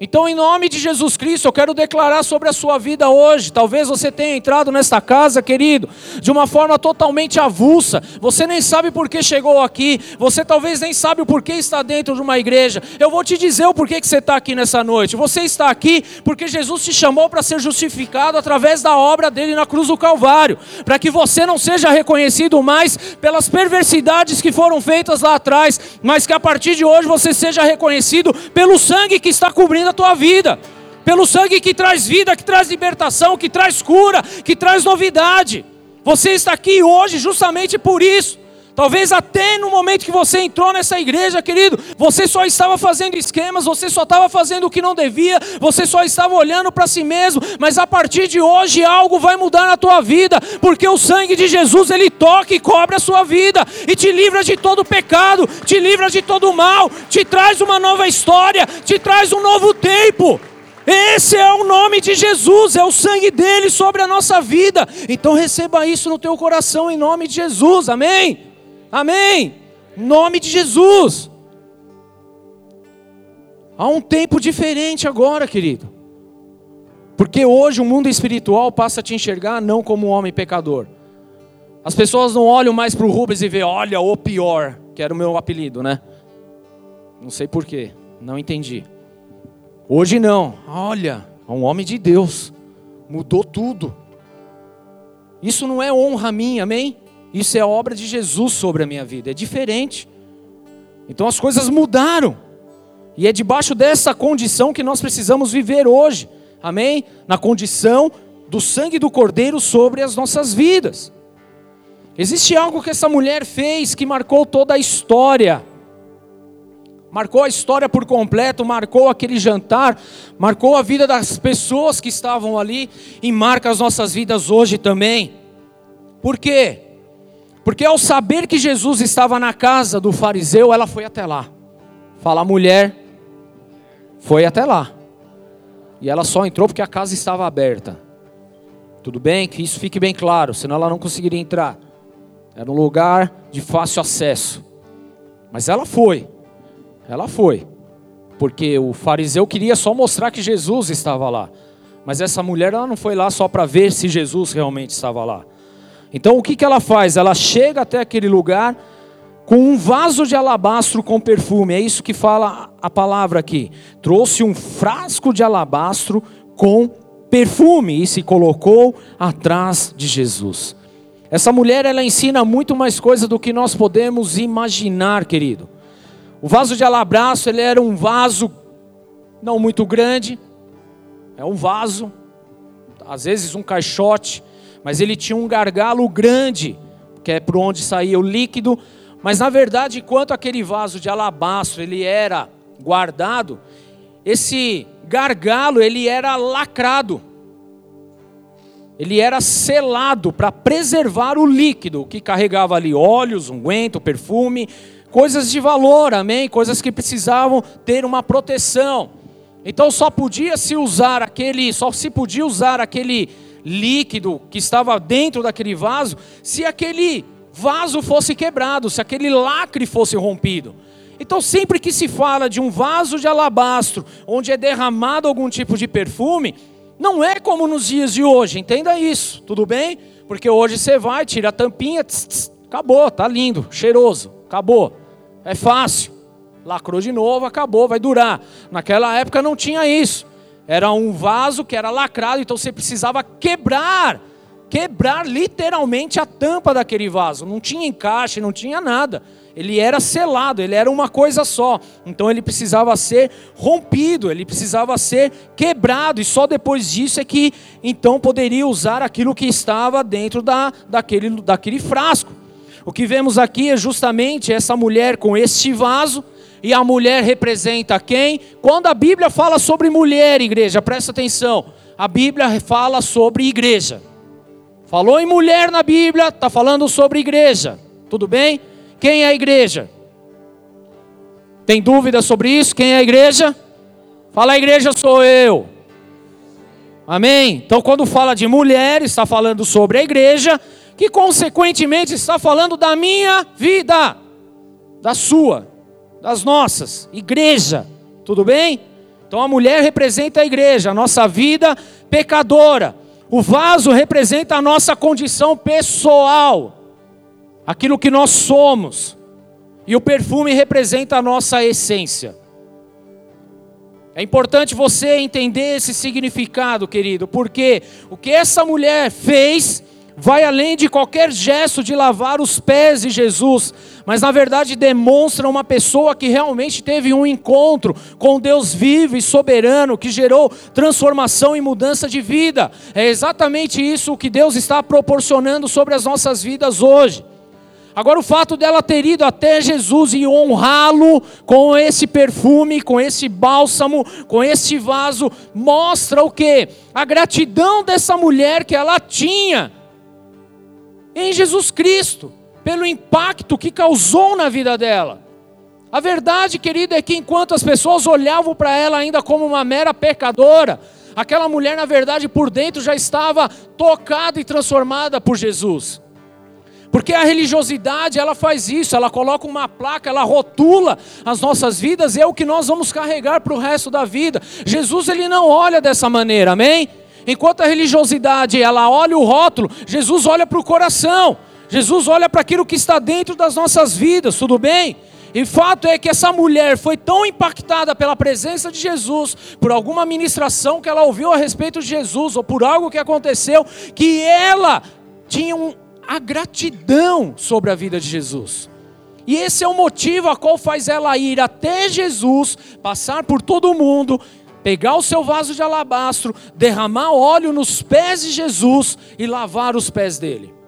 Então, em nome de Jesus Cristo, eu quero declarar sobre a sua vida hoje. Talvez você tenha entrado nesta casa, querido, de uma forma totalmente avulsa. Você nem sabe por que chegou aqui. Você talvez nem sabe o porquê está dentro de uma igreja. Eu vou te dizer o porquê que você está aqui nessa noite. Você está aqui porque Jesus te chamou para ser justificado através da obra dele na cruz do Calvário, para que você não seja reconhecido mais pelas perversidades que foram feitas lá atrás, mas que a partir de hoje você seja reconhecido pelo sangue que está cobrindo a tua vida, pelo sangue que traz vida, que traz libertação, que traz cura, que traz novidade. Você está aqui hoje justamente por isso. Talvez até no momento que você entrou nessa igreja, querido, você só estava fazendo esquemas, você só estava fazendo o que não devia, você só estava olhando para si mesmo, mas a partir de hoje algo vai mudar na tua vida, porque o sangue de Jesus ele toca e cobre a sua vida e te livra de todo pecado, te livra de todo mal, te traz uma nova história, te traz um novo tempo. Esse é o nome de Jesus, é o sangue dele sobre a nossa vida. Então receba isso no teu coração em nome de Jesus. Amém. Amém. Nome de Jesus. Há um tempo diferente agora, querido. Porque hoje o mundo espiritual passa a te enxergar não como um homem pecador. As pessoas não olham mais para o Rubens e vê, olha, o pior, que era o meu apelido, né? Não sei porquê, não entendi. Hoje não, olha, é um homem de Deus, mudou tudo. Isso não é honra minha, amém? Isso é obra de Jesus sobre a minha vida, é diferente. Então as coisas mudaram. E é debaixo dessa condição que nós precisamos viver hoje. Amém? Na condição do sangue do Cordeiro sobre as nossas vidas. Existe algo que essa mulher fez que marcou toda a história. Marcou a história por completo, marcou aquele jantar, marcou a vida das pessoas que estavam ali e marca as nossas vidas hoje também. Por quê? Porque ao saber que Jesus estava na casa do fariseu, ela foi até lá. Fala, mulher foi até lá. E ela só entrou porque a casa estava aberta. Tudo bem? Que isso fique bem claro, senão ela não conseguiria entrar. Era um lugar de fácil acesso. Mas ela foi. Ela foi. Porque o fariseu queria só mostrar que Jesus estava lá. Mas essa mulher ela não foi lá só para ver se Jesus realmente estava lá. Então o que, que ela faz? Ela chega até aquele lugar com um vaso de alabastro com perfume. É isso que fala a palavra aqui. Trouxe um frasco de alabastro com perfume e se colocou atrás de Jesus. Essa mulher ela ensina muito mais coisa do que nós podemos imaginar, querido. O vaso de alabastro ele era um vaso não muito grande, é um vaso, às vezes um caixote mas ele tinha um gargalo grande, que é por onde saía o líquido. Mas na verdade, enquanto aquele vaso de alabastro ele era guardado, esse gargalo ele era lacrado. Ele era selado para preservar o líquido que carregava ali óleos, unguento, perfume, coisas de valor, amém? Coisas que precisavam ter uma proteção. Então só podia se usar aquele, só se podia usar aquele líquido que estava dentro daquele vaso, se aquele vaso fosse quebrado, se aquele lacre fosse rompido. Então, sempre que se fala de um vaso de alabastro, onde é derramado algum tipo de perfume, não é como nos dias de hoje, entenda isso, tudo bem? Porque hoje você vai, tira a tampinha, tss, tss, acabou, tá lindo, cheiroso, acabou, é fácil, lacrou de novo, acabou, vai durar. Naquela época não tinha isso. Era um vaso que era lacrado, então você precisava quebrar, quebrar literalmente a tampa daquele vaso. Não tinha encaixe, não tinha nada. Ele era selado, ele era uma coisa só. Então ele precisava ser rompido, ele precisava ser quebrado, e só depois disso é que então poderia usar aquilo que estava dentro da, daquele, daquele frasco. O que vemos aqui é justamente essa mulher com este vaso, e a mulher representa quem? Quando a Bíblia fala sobre mulher, igreja, presta atenção. A Bíblia fala sobre igreja. Falou em mulher na Bíblia, está falando sobre igreja. Tudo bem? Quem é a igreja? Tem dúvida sobre isso? Quem é a igreja? Fala, a igreja sou eu. Amém? Então, quando fala de mulher, está falando sobre a igreja, que consequentemente está falando da minha vida, da sua, das nossas, igreja. Tudo bem? Então, a mulher representa a igreja, a nossa vida pecadora. O vaso representa a nossa condição pessoal aquilo que nós somos. E o perfume representa a nossa essência. É importante você entender esse significado, querido, porque o que essa mulher fez vai além de qualquer gesto de lavar os pés de Jesus, mas na verdade demonstra uma pessoa que realmente teve um encontro com Deus vivo e soberano, que gerou transformação e mudança de vida. É exatamente isso que Deus está proporcionando sobre as nossas vidas hoje. Agora, o fato dela ter ido até Jesus e honrá-lo com esse perfume, com esse bálsamo, com esse vaso, mostra o que? A gratidão dessa mulher que ela tinha em Jesus Cristo, pelo impacto que causou na vida dela. A verdade, querida, é que enquanto as pessoas olhavam para ela ainda como uma mera pecadora, aquela mulher, na verdade, por dentro já estava tocada e transformada por Jesus. Porque a religiosidade, ela faz isso, ela coloca uma placa, ela rotula as nossas vidas e é o que nós vamos carregar para o resto da vida. Jesus, ele não olha dessa maneira, amém? Enquanto a religiosidade, ela olha o rótulo, Jesus olha para o coração. Jesus olha para aquilo que está dentro das nossas vidas, tudo bem? E fato é que essa mulher foi tão impactada pela presença de Jesus, por alguma ministração que ela ouviu a respeito de Jesus, ou por algo que aconteceu, que ela tinha um, a gratidão sobre a vida de Jesus. E esse é o motivo a qual faz ela ir até Jesus, passar por todo mundo, pegar o seu vaso de alabastro, derramar óleo nos pés de Jesus e lavar os pés dele.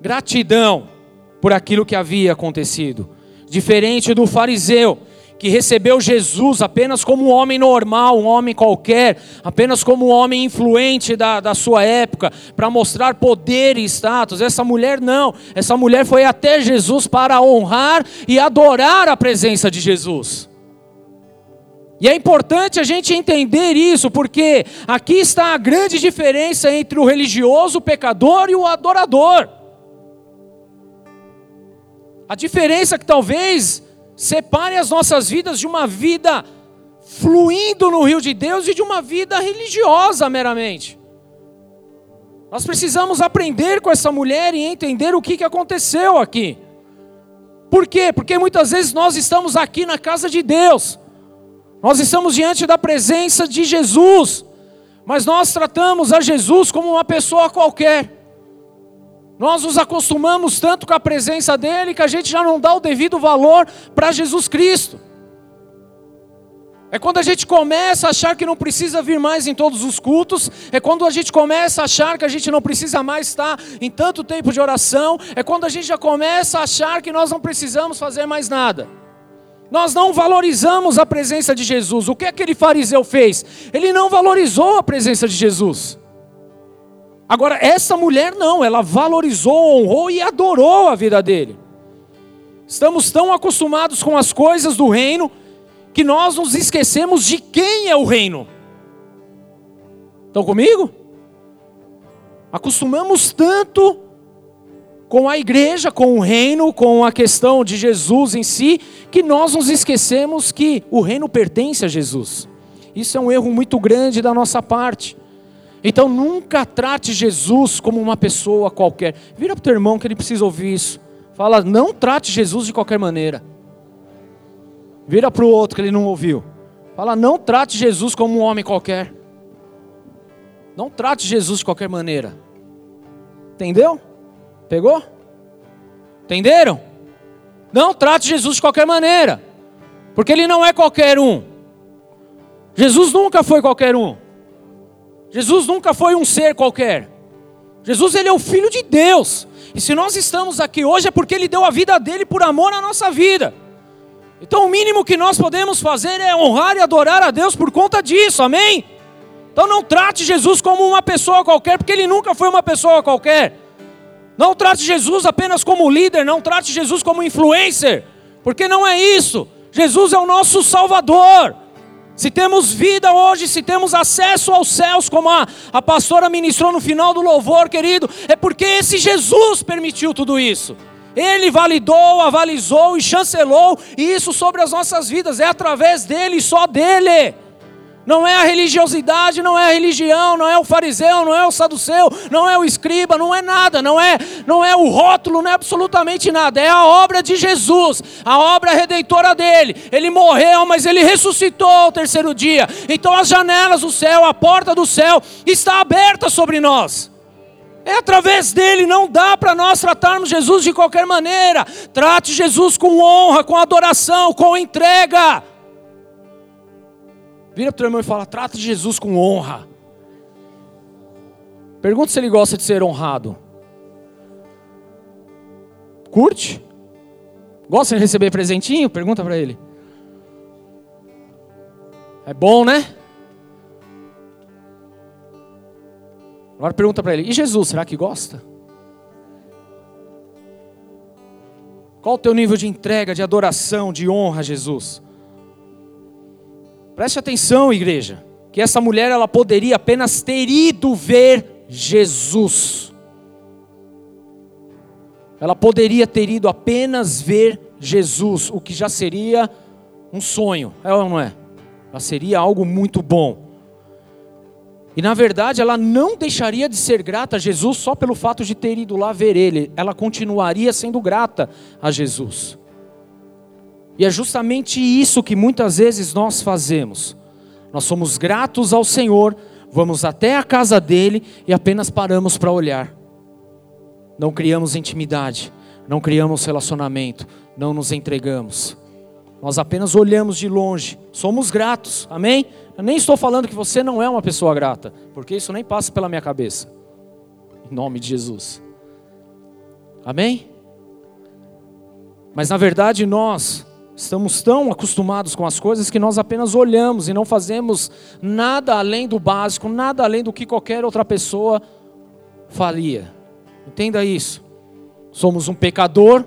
Gratidão por aquilo que havia acontecido. Diferente do fariseu, que recebeu Jesus apenas como um homem normal, um homem qualquer, apenas como um homem influente da, da sua época, para mostrar poder e status. Essa mulher não, essa mulher foi até Jesus para honrar e adorar a presença de Jesus. E é importante a gente entender isso, porque aqui está a grande diferença entre o religioso, o pecador e o adorador. A diferença que talvez separe as nossas vidas de uma vida fluindo no rio de Deus e de uma vida religiosa meramente. Nós precisamos aprender com essa mulher e entender o que aconteceu aqui. Por quê? Porque muitas vezes nós estamos aqui na casa de Deus, nós estamos diante da presença de Jesus, mas nós tratamos a Jesus como uma pessoa qualquer. Nós nos acostumamos tanto com a presença dele que a gente já não dá o devido valor para Jesus Cristo. É quando a gente começa a achar que não precisa vir mais em todos os cultos, é quando a gente começa a achar que a gente não precisa mais estar em tanto tempo de oração, é quando a gente já começa a achar que nós não precisamos fazer mais nada. Nós não valorizamos a presença de Jesus. O que aquele fariseu fez? Ele não valorizou a presença de Jesus. Agora, essa mulher não, ela valorizou, honrou e adorou a vida dele. Estamos tão acostumados com as coisas do reino que nós nos esquecemos de quem é o reino. Estão comigo? Acostumamos tanto com a igreja, com o reino, com a questão de Jesus em si, que nós nos esquecemos que o reino pertence a Jesus. Isso é um erro muito grande da nossa parte. Então nunca trate Jesus como uma pessoa qualquer. Vira para o teu irmão que ele precisa ouvir isso. Fala, não trate Jesus de qualquer maneira. Vira para o outro que ele não ouviu. Fala, não trate Jesus como um homem qualquer. Não trate Jesus de qualquer maneira. Entendeu? Pegou? Entenderam? Não trate Jesus de qualquer maneira, porque ele não é qualquer um. Jesus nunca foi qualquer um. Jesus nunca foi um ser qualquer. Jesus ele é o filho de Deus. E se nós estamos aqui hoje é porque ele deu a vida dele por amor à nossa vida. Então o mínimo que nós podemos fazer é honrar e adorar a Deus por conta disso. Amém? Então não trate Jesus como uma pessoa qualquer, porque ele nunca foi uma pessoa qualquer. Não trate Jesus apenas como líder, não trate Jesus como influencer, porque não é isso. Jesus é o nosso Salvador. Se temos vida hoje, se temos acesso aos céus, como a, a pastora ministrou no final do louvor, querido, é porque esse Jesus permitiu tudo isso. Ele validou, avalizou e chancelou isso sobre as nossas vidas, é através dele, só dele. Não é a religiosidade, não é a religião, não é o fariseu, não é o saduceu, não é o escriba, não é nada, não é, não é o rótulo, não é absolutamente nada. É a obra de Jesus, a obra redentora dele. Ele morreu, mas ele ressuscitou ao terceiro dia. Então as janelas do céu, a porta do céu está aberta sobre nós. É através dele, não dá para nós tratarmos Jesus de qualquer maneira. Trate Jesus com honra, com adoração, com entrega. Vira para o teu irmão e fala: trata Jesus com honra. Pergunta se ele gosta de ser honrado. Curte? Gosta de receber presentinho? Pergunta para ele. É bom, né? Agora pergunta para ele: e Jesus, será que gosta? Qual o teu nível de entrega, de adoração, de honra a Jesus? Preste atenção, igreja, que essa mulher ela poderia apenas ter ido ver Jesus. Ela poderia ter ido apenas ver Jesus, o que já seria um sonho, é ou não é? Já seria algo muito bom. E na verdade, ela não deixaria de ser grata a Jesus só pelo fato de ter ido lá ver ele, ela continuaria sendo grata a Jesus. E é justamente isso que muitas vezes nós fazemos. Nós somos gratos ao Senhor, vamos até a casa dele e apenas paramos para olhar. Não criamos intimidade, não criamos relacionamento, não nos entregamos. Nós apenas olhamos de longe, somos gratos, amém? Eu nem estou falando que você não é uma pessoa grata, porque isso nem passa pela minha cabeça. Em nome de Jesus. Amém? Mas na verdade nós Estamos tão acostumados com as coisas que nós apenas olhamos e não fazemos nada além do básico, nada além do que qualquer outra pessoa faria. Entenda isso. Somos um pecador,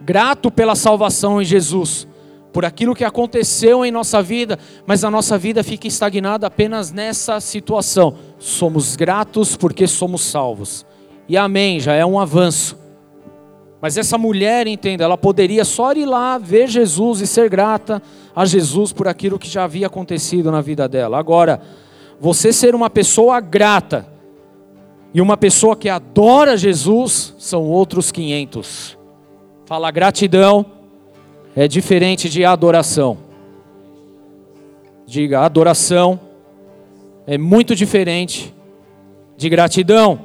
grato pela salvação em Jesus, por aquilo que aconteceu em nossa vida, mas a nossa vida fica estagnada apenas nessa situação. Somos gratos porque somos salvos. E amém, já é um avanço. Mas essa mulher, entenda, ela poderia só ir lá ver Jesus e ser grata a Jesus por aquilo que já havia acontecido na vida dela. Agora, você ser uma pessoa grata e uma pessoa que adora Jesus são outros 500. Fala gratidão é diferente de adoração. Diga, adoração é muito diferente de gratidão.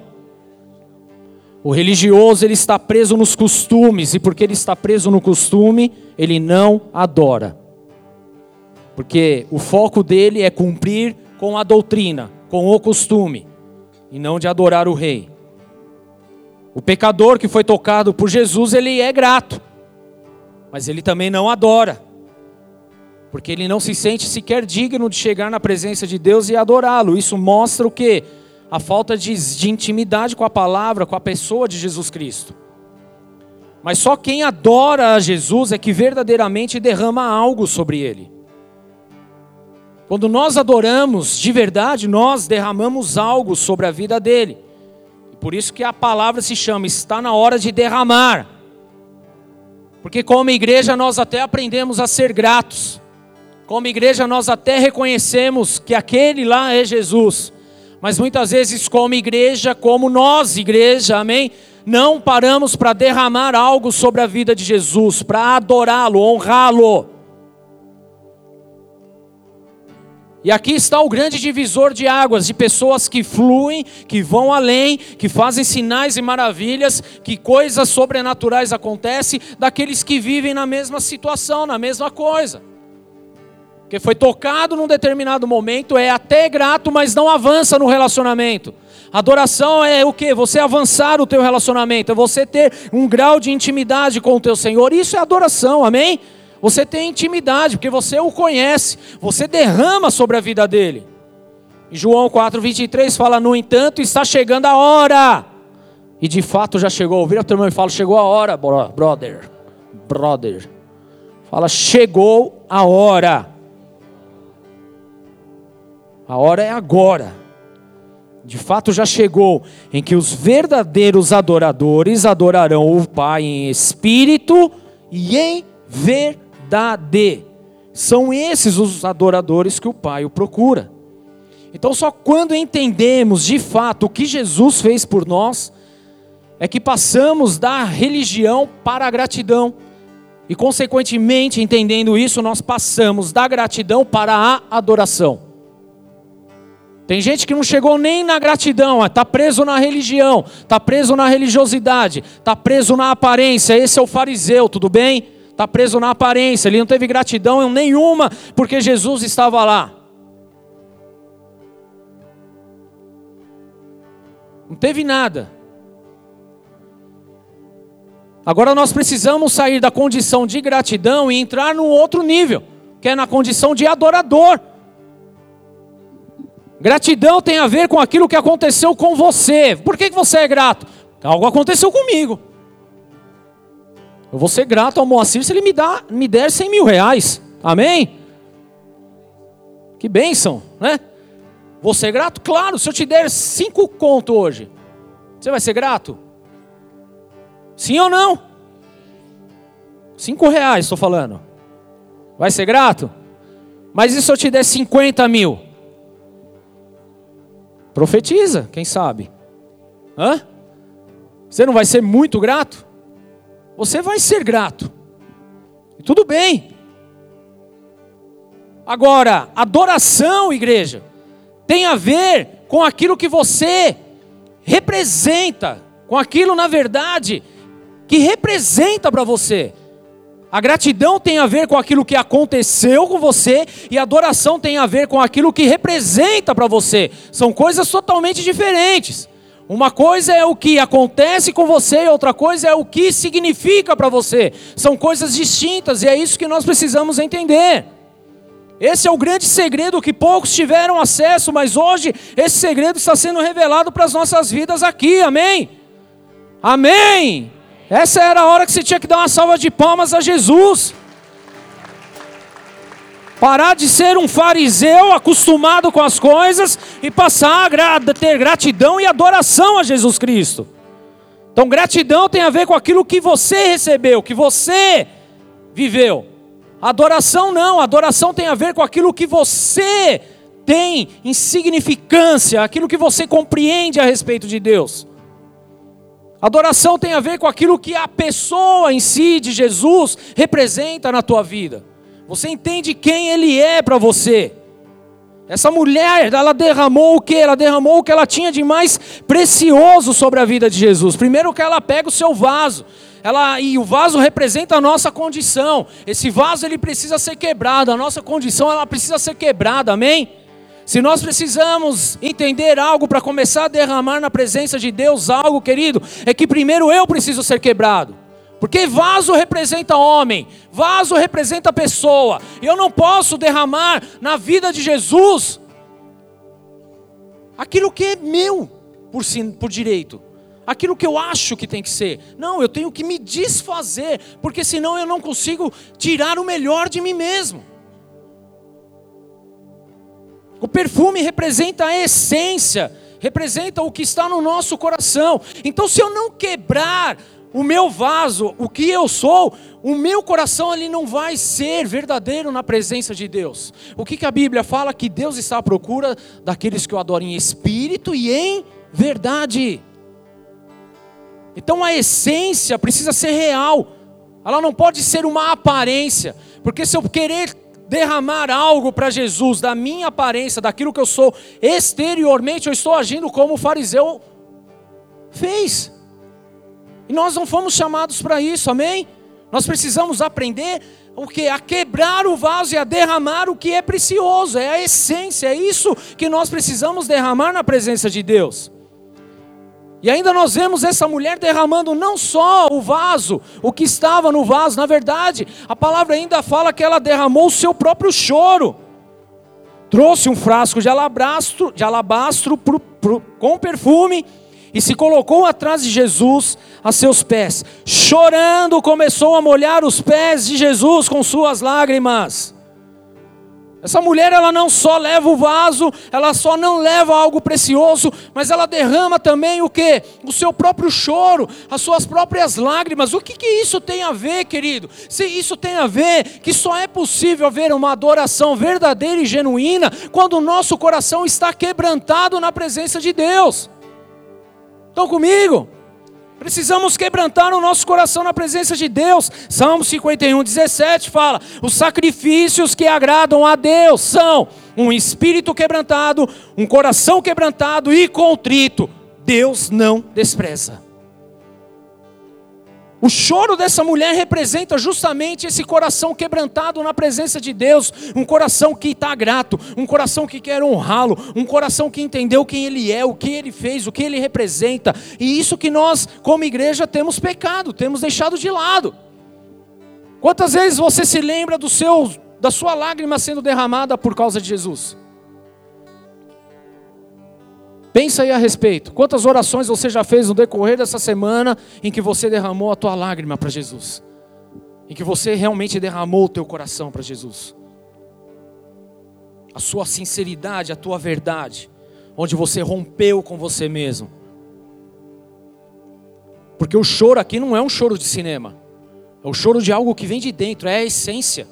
O religioso ele está preso nos costumes e porque ele está preso no costume, ele não adora. Porque o foco dele é cumprir com a doutrina, com o costume e não de adorar o rei. O pecador que foi tocado por Jesus, ele é grato. Mas ele também não adora. Porque ele não se sente sequer digno de chegar na presença de Deus e adorá-lo. Isso mostra o que? A falta de, de intimidade com a palavra, com a pessoa de Jesus Cristo. Mas só quem adora a Jesus é que verdadeiramente derrama algo sobre ele. Quando nós adoramos de verdade, nós derramamos algo sobre a vida dele. E por isso que a palavra se chama está na hora de derramar. Porque como igreja nós até aprendemos a ser gratos. Como igreja nós até reconhecemos que aquele lá é Jesus mas muitas vezes, como igreja, como nós, igreja, amém? Não paramos para derramar algo sobre a vida de Jesus, para adorá-lo, honrá-lo. E aqui está o grande divisor de águas, de pessoas que fluem, que vão além, que fazem sinais e maravilhas, que coisas sobrenaturais acontecem, daqueles que vivem na mesma situação, na mesma coisa. Que foi tocado num determinado momento, é até grato, mas não avança no relacionamento. Adoração é o que? Você avançar o teu relacionamento, é você ter um grau de intimidade com o teu Senhor. Isso é adoração, amém? Você tem intimidade, porque você o conhece, você derrama sobre a vida dele. E João 4,23 fala: No entanto, está chegando a hora. E de fato já chegou. Vira o teu irmão e fala: Chegou a hora, brother. Brother. Fala: Chegou a hora. A hora é agora. De fato já chegou em que os verdadeiros adoradores adorarão o Pai em espírito e em verdade. São esses os adoradores que o Pai o procura. Então, só quando entendemos de fato o que Jesus fez por nós, é que passamos da religião para a gratidão. E, consequentemente, entendendo isso, nós passamos da gratidão para a adoração. Tem gente que não chegou nem na gratidão, está preso na religião, está preso na religiosidade, está preso na aparência. Esse é o fariseu, tudo bem? está preso na aparência, ele não teve gratidão nenhuma porque Jesus estava lá. Não teve nada. Agora nós precisamos sair da condição de gratidão e entrar num outro nível, que é na condição de adorador. Gratidão tem a ver com aquilo que aconteceu com você. Por que você é grato? Algo aconteceu comigo. Eu vou ser grato ao Moacir se ele me, dá, me der 100 mil reais. Amém? Que bênção, né? Vou ser grato? Claro, se eu te der cinco conto hoje, você vai ser grato? Sim ou não? Cinco reais, estou falando. Vai ser grato? Mas e se eu te der 50 mil? Profetiza, quem sabe? Hã? Você não vai ser muito grato? você vai ser grato. E tudo bem. Agora, adoração, igreja, tem a ver com aquilo que você representa, com aquilo, na verdade, que representa para você. A gratidão tem a ver com aquilo que aconteceu com você e a adoração tem a ver com aquilo que representa para você. São coisas totalmente diferentes. Uma coisa é o que acontece com você e outra coisa é o que significa para você. São coisas distintas e é isso que nós precisamos entender. Esse é o grande segredo que poucos tiveram acesso, mas hoje esse segredo está sendo revelado para as nossas vidas aqui, amém? Amém! Essa era a hora que você tinha que dar uma salva de palmas a Jesus. Parar de ser um fariseu acostumado com as coisas e passar a ter gratidão e adoração a Jesus Cristo. Então, gratidão tem a ver com aquilo que você recebeu, que você viveu. Adoração não, adoração tem a ver com aquilo que você tem em significância, aquilo que você compreende a respeito de Deus. Adoração tem a ver com aquilo que a pessoa em si de Jesus representa na tua vida. Você entende quem ele é para você. Essa mulher, ela derramou o que? Ela derramou o que ela tinha de mais precioso sobre a vida de Jesus. Primeiro que ela pega o seu vaso. Ela, e o vaso representa a nossa condição. Esse vaso ele precisa ser quebrado. A nossa condição ela precisa ser quebrada. Amém? Se nós precisamos entender algo para começar a derramar na presença de Deus algo, querido, é que primeiro eu preciso ser quebrado. Porque vaso representa homem, vaso representa pessoa. Eu não posso derramar na vida de Jesus aquilo que é meu por, por direito, aquilo que eu acho que tem que ser. Não, eu tenho que me desfazer, porque senão eu não consigo tirar o melhor de mim mesmo. O perfume representa a essência, representa o que está no nosso coração. Então, se eu não quebrar o meu vaso, o que eu sou, o meu coração ali não vai ser verdadeiro na presença de Deus. O que, que a Bíblia fala? Que Deus está à procura daqueles que o adoram em espírito e em verdade. Então a essência precisa ser real, ela não pode ser uma aparência, porque se eu querer derramar algo para Jesus, da minha aparência, daquilo que eu sou exteriormente, eu estou agindo como o fariseu fez. E nós não fomos chamados para isso, amém? Nós precisamos aprender o que? A quebrar o vaso e a derramar o que é precioso, é a essência, é isso que nós precisamos derramar na presença de Deus. E ainda nós vemos essa mulher derramando não só o vaso, o que estava no vaso, na verdade, a palavra ainda fala que ela derramou o seu próprio choro. Trouxe um frasco de alabastro, de alabastro pro, pro, com perfume e se colocou atrás de Jesus a seus pés. Chorando, começou a molhar os pés de Jesus com suas lágrimas. Essa mulher, ela não só leva o vaso, ela só não leva algo precioso, mas ela derrama também o que? O seu próprio choro, as suas próprias lágrimas. O que, que isso tem a ver, querido? Se isso tem a ver que só é possível haver uma adoração verdadeira e genuína quando o nosso coração está quebrantado na presença de Deus. Estão comigo? Precisamos quebrantar o nosso coração na presença de Deus. Salmo 51, 17 fala: os sacrifícios que agradam a Deus são um espírito quebrantado, um coração quebrantado e contrito. Deus não despreza. O choro dessa mulher representa justamente esse coração quebrantado na presença de Deus, um coração que está grato, um coração que quer honrá-lo, um coração que entendeu quem Ele é, o que Ele fez, o que Ele representa, e isso que nós, como igreja, temos pecado, temos deixado de lado. Quantas vezes você se lembra do seu, da sua lágrima sendo derramada por causa de Jesus? Pensa aí a respeito. Quantas orações você já fez no decorrer dessa semana em que você derramou a tua lágrima para Jesus? Em que você realmente derramou o teu coração para Jesus? A sua sinceridade, a tua verdade, onde você rompeu com você mesmo. Porque o choro aqui não é um choro de cinema. É o choro de algo que vem de dentro, é a essência.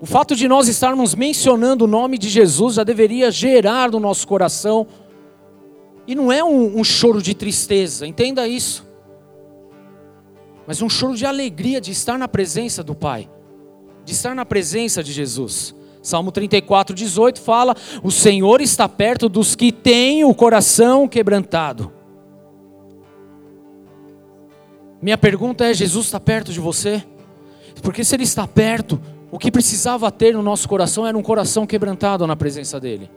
O fato de nós estarmos mencionando o nome de Jesus já deveria gerar no nosso coração, e não é um, um choro de tristeza, entenda isso, mas um choro de alegria de estar na presença do Pai, de estar na presença de Jesus. Salmo 34, 18 fala: O Senhor está perto dos que têm o coração quebrantado. Minha pergunta é: Jesus está perto de você? Porque se Ele está perto, o que precisava ter no nosso coração era um coração quebrantado na presença dEle.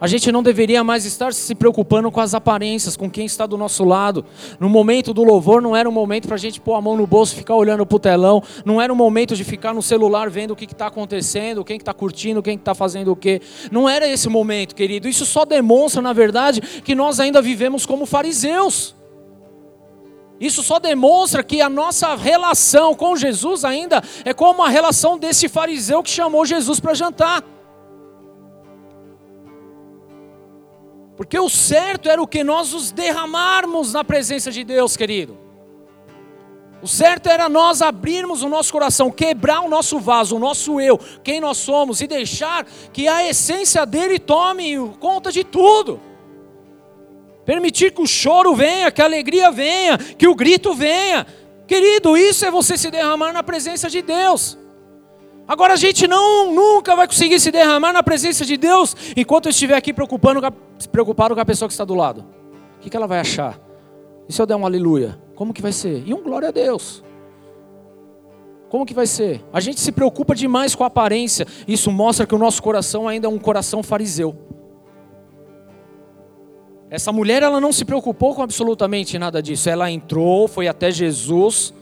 A gente não deveria mais estar se preocupando com as aparências, com quem está do nosso lado. No momento do louvor, não era um momento para a gente pôr a mão no bolso ficar olhando o telão. Não era um momento de ficar no celular vendo o que está acontecendo, quem está curtindo, quem está fazendo o quê. Não era esse momento, querido. Isso só demonstra, na verdade, que nós ainda vivemos como fariseus. Isso só demonstra que a nossa relação com Jesus ainda é como a relação desse fariseu que chamou Jesus para jantar. Porque o certo era o que nós nos derramarmos na presença de Deus, querido. O certo era nós abrirmos o nosso coração, quebrar o nosso vaso, o nosso eu, quem nós somos, e deixar que a essência dele tome conta de tudo. Permitir que o choro venha, que a alegria venha, que o grito venha. Querido, isso é você se derramar na presença de Deus. Agora a gente não nunca vai conseguir se derramar na presença de Deus enquanto eu estiver aqui preocupando, preocupado com a pessoa que está do lado. O que, ela vai achar? E se eu der um aleluia? Como que vai ser? E um glória a Deus. Como que vai ser? A gente se preocupa demais com a aparência. Isso mostra que o nosso coração ainda é um coração fariseu. Essa mulher ela não se preocupou com absolutamente nada disso. Ela entrou, foi até Jesus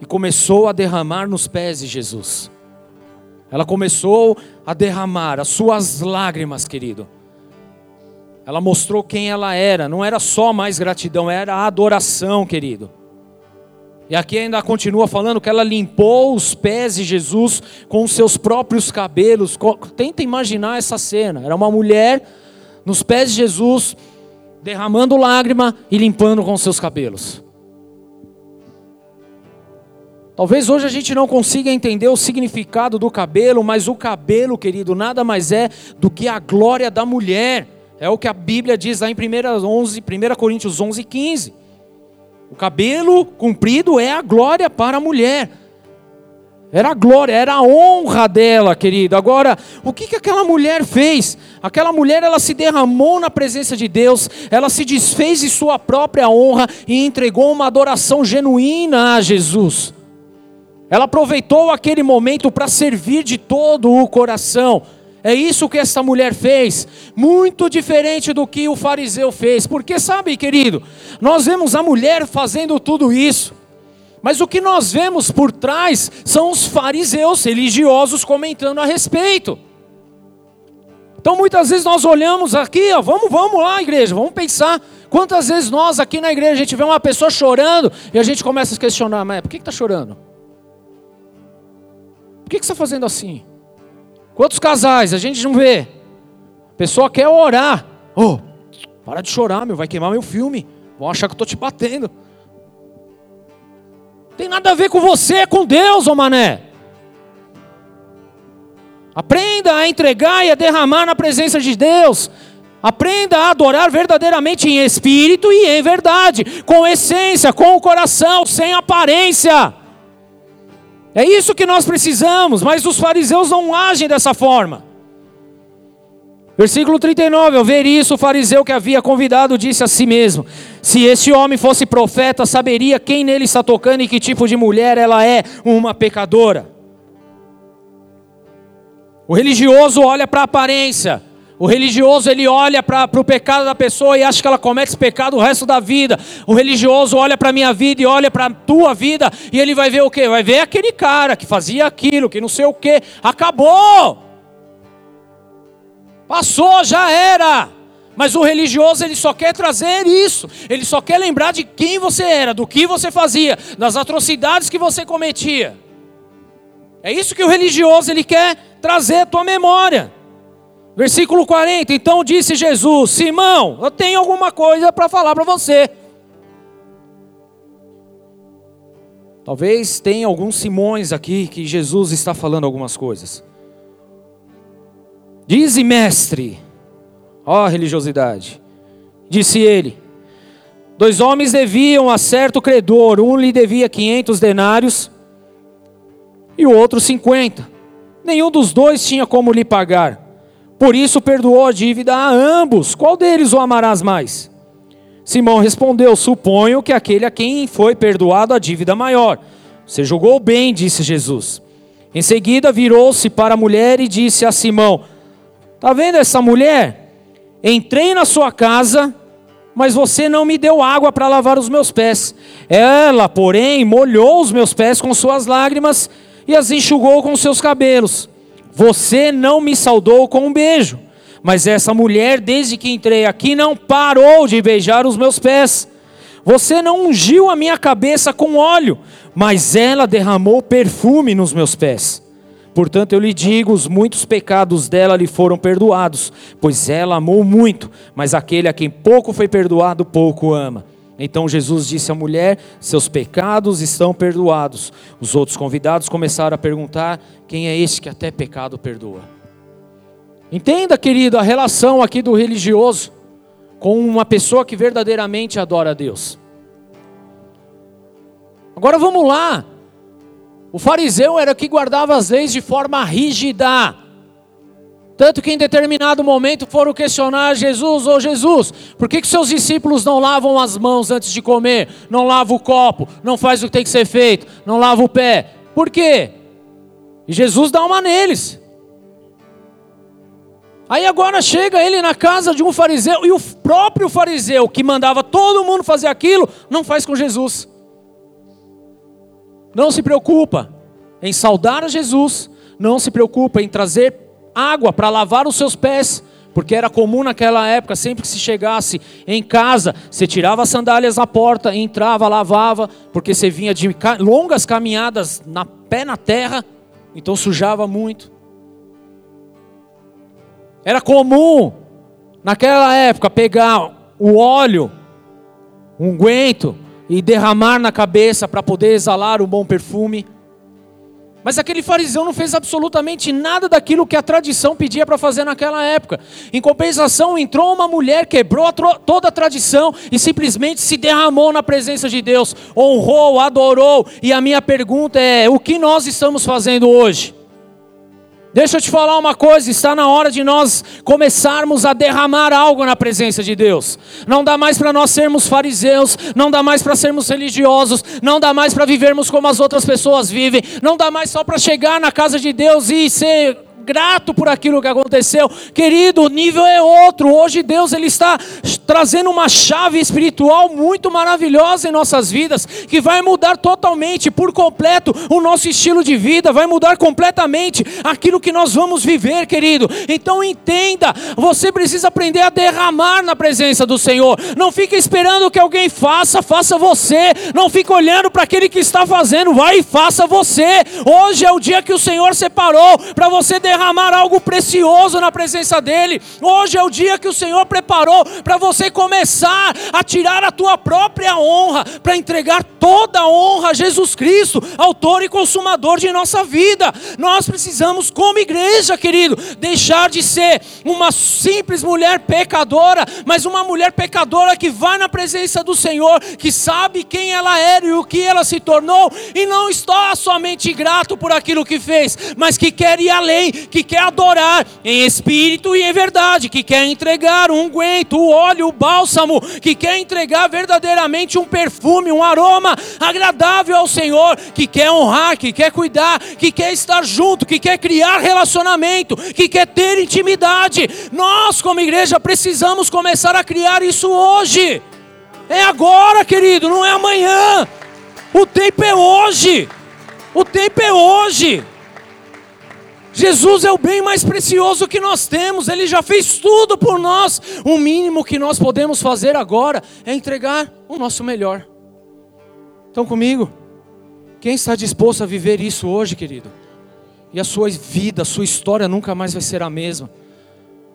e começou a derramar nos pés de Jesus. Ela começou a derramar as suas lágrimas, querido. Ela mostrou quem ela era. Não era só mais gratidão, era adoração, querido. E aqui ainda continua falando que ela limpou os pés de Jesus com os seus próprios cabelos. Tenta imaginar essa cena. Era uma mulher nos pés de Jesus derramando lágrima e limpando com seus cabelos. Talvez hoje a gente não consiga entender o significado do cabelo, mas o cabelo, querido, nada mais é do que a glória da mulher. É o que a Bíblia diz lá em 1, 11, 1 Coríntios 11, 15. O cabelo comprido é a glória para a mulher. Era a glória, era a honra dela, querido. Agora, o que, que aquela mulher fez? Aquela mulher, ela se derramou na presença de Deus, ela se desfez de sua própria honra e entregou uma adoração genuína a Jesus. Ela aproveitou aquele momento para servir de todo o coração. É isso que essa mulher fez, muito diferente do que o fariseu fez. Porque sabe, querido, nós vemos a mulher fazendo tudo isso. Mas o que nós vemos por trás são os fariseus religiosos comentando a respeito. Então muitas vezes nós olhamos aqui, ó, vamos, vamos lá, igreja, vamos pensar. Quantas vezes nós aqui na igreja a gente vê uma pessoa chorando e a gente começa a questionar, mas por que está chorando? Por que, está fazendo assim? Quantos casais a gente não vê? A pessoa quer orar. Oh, para de chorar, meu, vai queimar meu filme. Vão achar que eu estou te batendo. Tem nada a ver com você, é com Deus, ô mané. Aprenda a entregar e a derramar na presença de Deus. Aprenda a adorar verdadeiramente em espírito e em verdade, com essência, com o coração, sem aparência. É isso que nós precisamos, mas os fariseus não agem dessa forma. Versículo 39, ao ver isso, o fariseu que havia convidado disse a si mesmo: Se este homem fosse profeta, saberia quem nele está tocando e que tipo de mulher ela é, uma pecadora. O religioso olha para a aparência, o religioso ele olha para o pecado da pessoa e acha que ela comete esse pecado o resto da vida. O religioso olha para a minha vida e olha para a tua vida e ele vai ver o quê? Vai ver aquele cara que fazia aquilo, que não sei o quê. Acabou! Passou, já era. Mas o religioso ele só quer trazer isso. Ele só quer lembrar de quem você era, do que você fazia, das atrocidades que você cometia. É isso que o religioso ele quer trazer à tua memória. Versículo 40. Então disse Jesus: Simão, eu tenho alguma coisa para falar para você. Talvez tenha alguns Simões aqui que Jesus está falando algumas coisas. Dize, mestre, ó religiosidade, disse ele: Dois homens deviam a certo credor, um lhe devia quinhentos denários e o outro cinquenta. Nenhum dos dois tinha como lhe pagar. Por isso perdoou a dívida a ambos. Qual deles o amarás mais? Simão respondeu: Suponho que aquele a quem foi perdoado a dívida maior. Você julgou bem, disse Jesus. Em seguida virou-se para a mulher e disse a Simão: Está vendo essa mulher? Entrei na sua casa, mas você não me deu água para lavar os meus pés. Ela, porém, molhou os meus pés com suas lágrimas e as enxugou com seus cabelos. Você não me saudou com um beijo, mas essa mulher, desde que entrei aqui, não parou de beijar os meus pés. Você não ungiu a minha cabeça com óleo, mas ela derramou perfume nos meus pés. Portanto, eu lhe digo: os muitos pecados dela lhe foram perdoados, pois ela amou muito, mas aquele a quem pouco foi perdoado, pouco ama. Então Jesus disse à mulher: Seus pecados estão perdoados. Os outros convidados começaram a perguntar: Quem é este que até pecado perdoa? Entenda, querido, a relação aqui do religioso com uma pessoa que verdadeiramente adora a Deus. Agora vamos lá. O fariseu era que guardava as leis de forma rígida. Tanto que em determinado momento foram questionar Jesus, ô oh Jesus, por que, que seus discípulos não lavam as mãos antes de comer? Não lavam o copo, não faz o que tem que ser feito, não lava o pé. Por quê? E Jesus dá uma neles. Aí agora chega ele na casa de um fariseu e o próprio fariseu que mandava todo mundo fazer aquilo, não faz com Jesus. Não se preocupa em saudar a Jesus, não se preocupa em trazer água para lavar os seus pés, porque era comum naquela época, sempre que se chegasse em casa, você tirava as sandálias da porta, entrava, lavava, porque você vinha de longas caminhadas na pé na terra, então sujava muito. Era comum naquela época pegar o óleo, um unguento, e derramar na cabeça para poder exalar um bom perfume. Mas aquele fariseu não fez absolutamente nada daquilo que a tradição pedia para fazer naquela época. Em compensação, entrou uma mulher, quebrou a toda a tradição e simplesmente se derramou na presença de Deus, honrou, adorou. E a minha pergunta é: o que nós estamos fazendo hoje? Deixa eu te falar uma coisa: está na hora de nós começarmos a derramar algo na presença de Deus. Não dá mais para nós sermos fariseus, não dá mais para sermos religiosos, não dá mais para vivermos como as outras pessoas vivem, não dá mais só para chegar na casa de Deus e ser grato por aquilo que aconteceu. Querido, o nível é outro. Hoje Deus ele está trazendo uma chave espiritual muito maravilhosa em nossas vidas, que vai mudar totalmente, por completo, o nosso estilo de vida, vai mudar completamente aquilo que nós vamos viver, querido. Então entenda, você precisa aprender a derramar na presença do Senhor. Não fique esperando que alguém faça, faça você. Não fique olhando para aquele que está fazendo, vai e faça você. Hoje é o dia que o Senhor separou para você derramar derramar algo precioso na presença dEle. Hoje é o dia que o Senhor preparou para você começar a tirar a tua própria honra, para entregar toda a honra a Jesus Cristo, autor e consumador de nossa vida. Nós precisamos, como igreja, querido, deixar de ser uma simples mulher pecadora, mas uma mulher pecadora que vai na presença do Senhor, que sabe quem ela era e o que ela se tornou, e não está somente grato por aquilo que fez, mas que quer ir além, que quer adorar em espírito e em verdade, que quer entregar um unguento, o óleo, o bálsamo, que quer entregar verdadeiramente um perfume, um aroma agradável ao Senhor, que quer honrar, que quer cuidar, que quer estar junto, que quer criar relacionamento, que quer ter intimidade. Nós, como igreja, precisamos começar a criar isso hoje. É agora, querido, não é amanhã. O tempo é hoje. O tempo é hoje. Jesus é o bem mais precioso que nós temos, Ele já fez tudo por nós. O mínimo que nós podemos fazer agora é entregar o nosso melhor. Estão comigo? Quem está disposto a viver isso hoje, querido? E a sua vida, a sua história nunca mais vai ser a mesma.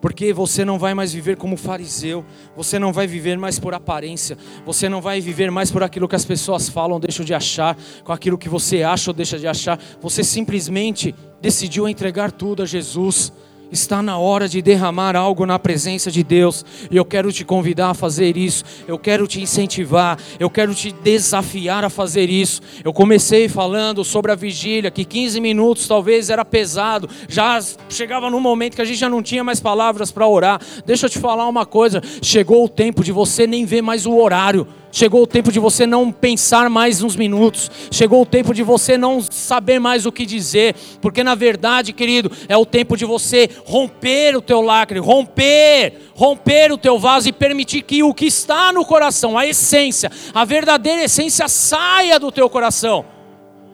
Porque você não vai mais viver como fariseu, você não vai viver mais por aparência, você não vai viver mais por aquilo que as pessoas falam deixam de achar, com aquilo que você acha ou deixa de achar. Você simplesmente decidiu entregar tudo a Jesus. Está na hora de derramar algo na presença de Deus, e eu quero te convidar a fazer isso, eu quero te incentivar, eu quero te desafiar a fazer isso. Eu comecei falando sobre a vigília, que 15 minutos talvez era pesado, já chegava num momento que a gente já não tinha mais palavras para orar. Deixa eu te falar uma coisa: chegou o tempo de você nem ver mais o horário. Chegou o tempo de você não pensar mais uns minutos. Chegou o tempo de você não saber mais o que dizer. Porque na verdade, querido, é o tempo de você romper o teu lacre, romper, romper o teu vaso e permitir que o que está no coração, a essência, a verdadeira essência saia do teu coração.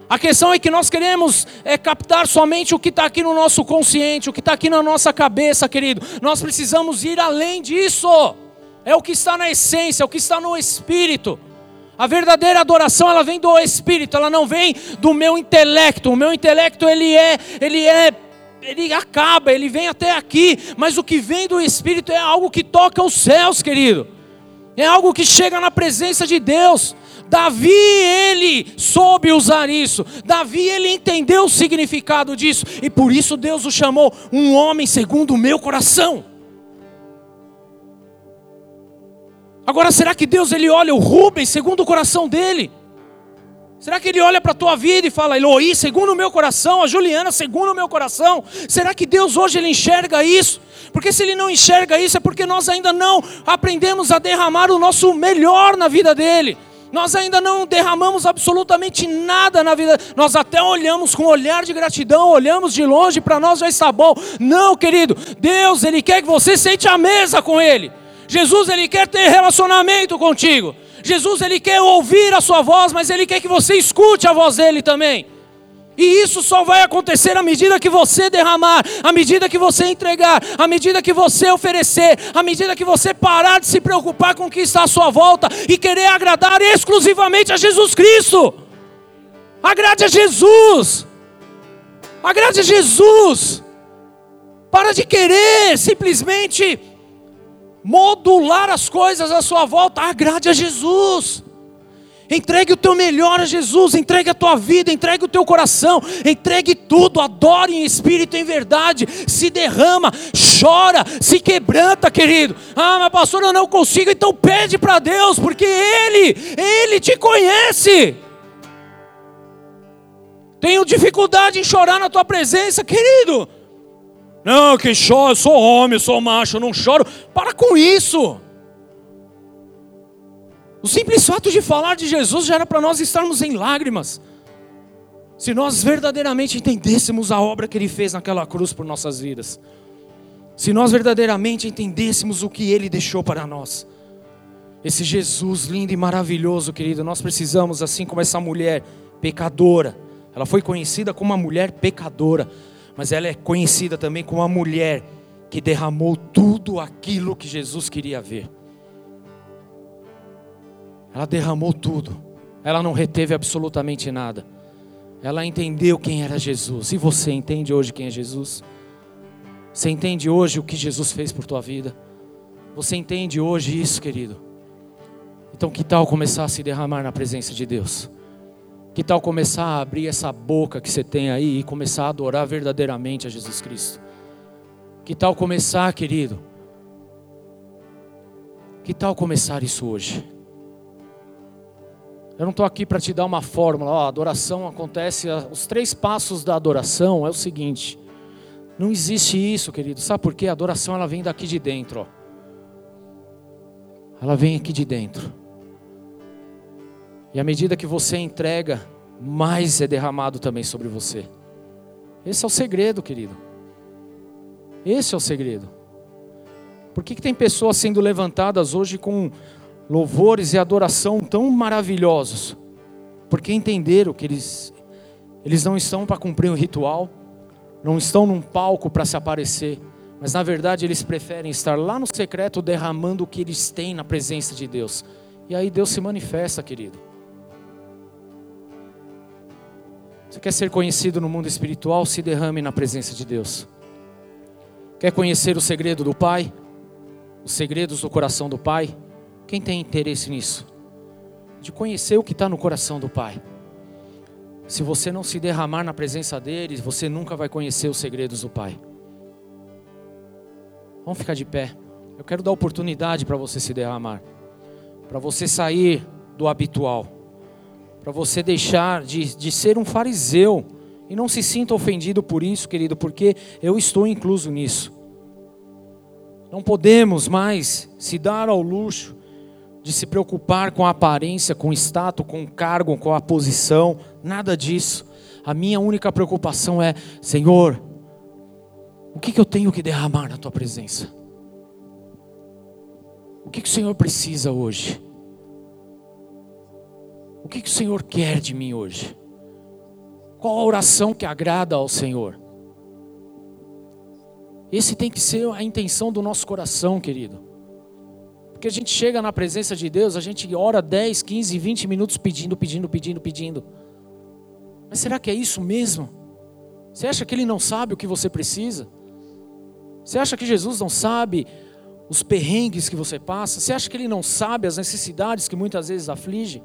A questão é que nós queremos é, captar somente o que está aqui no nosso consciente, o que está aqui na nossa cabeça, querido. Nós precisamos ir além disso é o que está na essência, é o que está no espírito. A verdadeira adoração, ela vem do espírito, ela não vem do meu intelecto. O meu intelecto ele é, ele é ele acaba, ele vem até aqui, mas o que vem do espírito é algo que toca os céus, querido. É algo que chega na presença de Deus. Davi, ele soube usar isso. Davi, ele entendeu o significado disso. E por isso Deus o chamou um homem segundo o meu coração. Agora, será que Deus ele olha o Rubens segundo o coração dele? Será que ele olha para a tua vida e fala, Eloí, segundo o meu coração, a Juliana, segundo o meu coração? Será que Deus hoje ele enxerga isso? Porque se ele não enxerga isso, é porque nós ainda não aprendemos a derramar o nosso melhor na vida dele. Nós ainda não derramamos absolutamente nada na vida. Nós até olhamos com um olhar de gratidão, olhamos de longe, para nós já está bom. Não, querido, Deus, Ele quer que você sente a mesa com Ele. Jesus ele quer ter relacionamento contigo. Jesus ele quer ouvir a sua voz, mas ele quer que você escute a voz dele também. E isso só vai acontecer à medida que você derramar, à medida que você entregar, à medida que você oferecer, à medida que você parar de se preocupar com o que está à sua volta e querer agradar exclusivamente a Jesus Cristo. Agrade a Jesus. Agrade a Jesus. Para de querer simplesmente modular as coisas à sua volta, agrade a Jesus. Entregue o teu melhor a Jesus, entregue a tua vida, entregue o teu coração, entregue tudo, adore em espírito e em verdade, se derrama, chora, se quebranta, querido. Ah, mas pastor, eu não consigo, então pede para Deus, porque Ele, Ele te conhece. Tenho dificuldade em chorar na tua presença, querido. Não, que chora, eu sou homem, eu sou macho, eu não choro. Para com isso. O simples fato de falar de Jesus já era para nós estarmos em lágrimas. Se nós verdadeiramente entendêssemos a obra que Ele fez naquela cruz por nossas vidas. Se nós verdadeiramente entendêssemos o que Ele deixou para nós. Esse Jesus lindo e maravilhoso, querido, nós precisamos, assim como essa mulher pecadora, ela foi conhecida como uma mulher pecadora, mas ela é conhecida também como uma mulher que derramou tudo aquilo que Jesus queria ver. Ela derramou tudo. Ela não reteve absolutamente nada. Ela entendeu quem era Jesus. E você entende hoje quem é Jesus? Você entende hoje o que Jesus fez por tua vida? Você entende hoje isso, querido? Então, que tal começar a se derramar na presença de Deus? Que tal começar a abrir essa boca que você tem aí e começar a adorar verdadeiramente a Jesus Cristo? Que tal começar, querido? Que tal começar isso hoje? Eu não estou aqui para te dar uma fórmula. Ó, adoração acontece. Os três passos da adoração é o seguinte. Não existe isso, querido. Sabe por quê? A adoração ela vem daqui de dentro. Ó. Ela vem aqui de dentro. E à medida que você entrega, mais é derramado também sobre você. Esse é o segredo, querido. Esse é o segredo. Por que, que tem pessoas sendo levantadas hoje com louvores e adoração tão maravilhosos, porque entenderam que eles, eles não estão para cumprir um ritual, não estão num palco para se aparecer, mas na verdade eles preferem estar lá no secreto derramando o que eles têm na presença de Deus. E aí Deus se manifesta, querido. Você quer ser conhecido no mundo espiritual? Se derrame na presença de Deus. Quer conhecer o segredo do Pai? Os segredos do coração do Pai? Quem tem interesse nisso? De conhecer o que está no coração do Pai. Se você não se derramar na presença dele, você nunca vai conhecer os segredos do Pai. Vamos ficar de pé. Eu quero dar oportunidade para você se derramar, para você sair do habitual, para você deixar de, de ser um fariseu. E não se sinta ofendido por isso, querido, porque eu estou incluso nisso. Não podemos mais se dar ao luxo de se preocupar com a aparência, com o status, com o cargo, com a posição, nada disso. A minha única preocupação é: Senhor, o que, que eu tenho que derramar na tua presença? O que, que o Senhor precisa hoje? O que, que o Senhor quer de mim hoje? Qual a oração que agrada ao Senhor? Esse tem que ser a intenção do nosso coração, querido. Porque a gente chega na presença de Deus, a gente ora 10, 15, 20 minutos pedindo, pedindo, pedindo, pedindo. Mas será que é isso mesmo? Você acha que Ele não sabe o que você precisa? Você acha que Jesus não sabe os perrengues que você passa? Você acha que Ele não sabe as necessidades que muitas vezes aflige?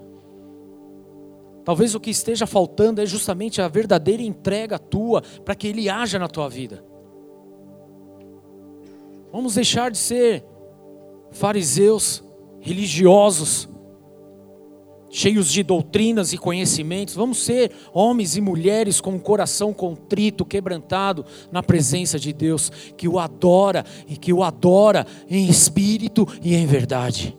Talvez o que esteja faltando é justamente a verdadeira entrega tua para que Ele haja na tua vida. Vamos deixar de ser fariseus, religiosos, cheios de doutrinas e conhecimentos. Vamos ser homens e mulheres com o coração contrito, quebrantado na presença de Deus, que o adora e que o adora em espírito e em verdade.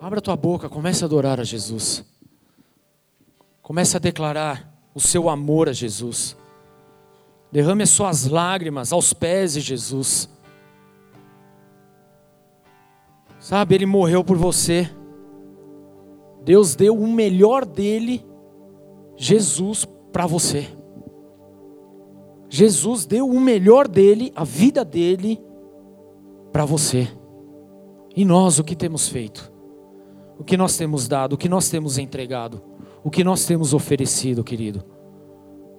Abra tua boca, comece a adorar a Jesus. Comece a declarar o seu amor a Jesus. Derrame as suas lágrimas aos pés de Jesus. Sabe, ele morreu por você. Deus deu o melhor dele, Jesus, para você. Jesus deu o melhor dele, a vida dele, para você. E nós o que temos feito? O que nós temos dado? O que nós temos entregado? O que nós temos oferecido, querido?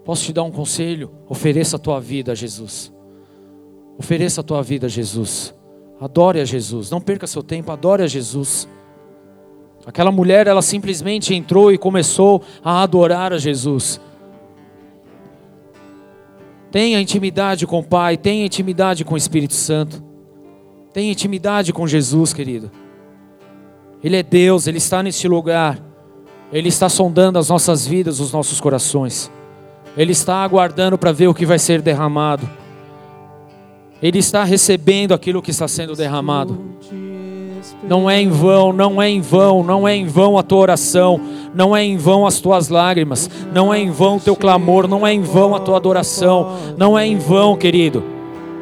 Posso te dar um conselho? Ofereça a tua vida a Jesus. Ofereça a tua vida a Jesus. Adore a Jesus. Não perca seu tempo, adore a Jesus. Aquela mulher, ela simplesmente entrou e começou a adorar a Jesus. Tenha intimidade com o Pai, tenha intimidade com o Espírito Santo. Tenha intimidade com Jesus, querido. Ele é Deus, Ele está neste lugar. Ele está sondando as nossas vidas, os nossos corações. Ele está aguardando para ver o que vai ser derramado. Ele está recebendo aquilo que está sendo derramado. Não é em vão, não é em vão, não é em vão a tua oração, não é em vão as tuas lágrimas, não é em vão o teu clamor, não é em vão a tua adoração, não é em vão, querido.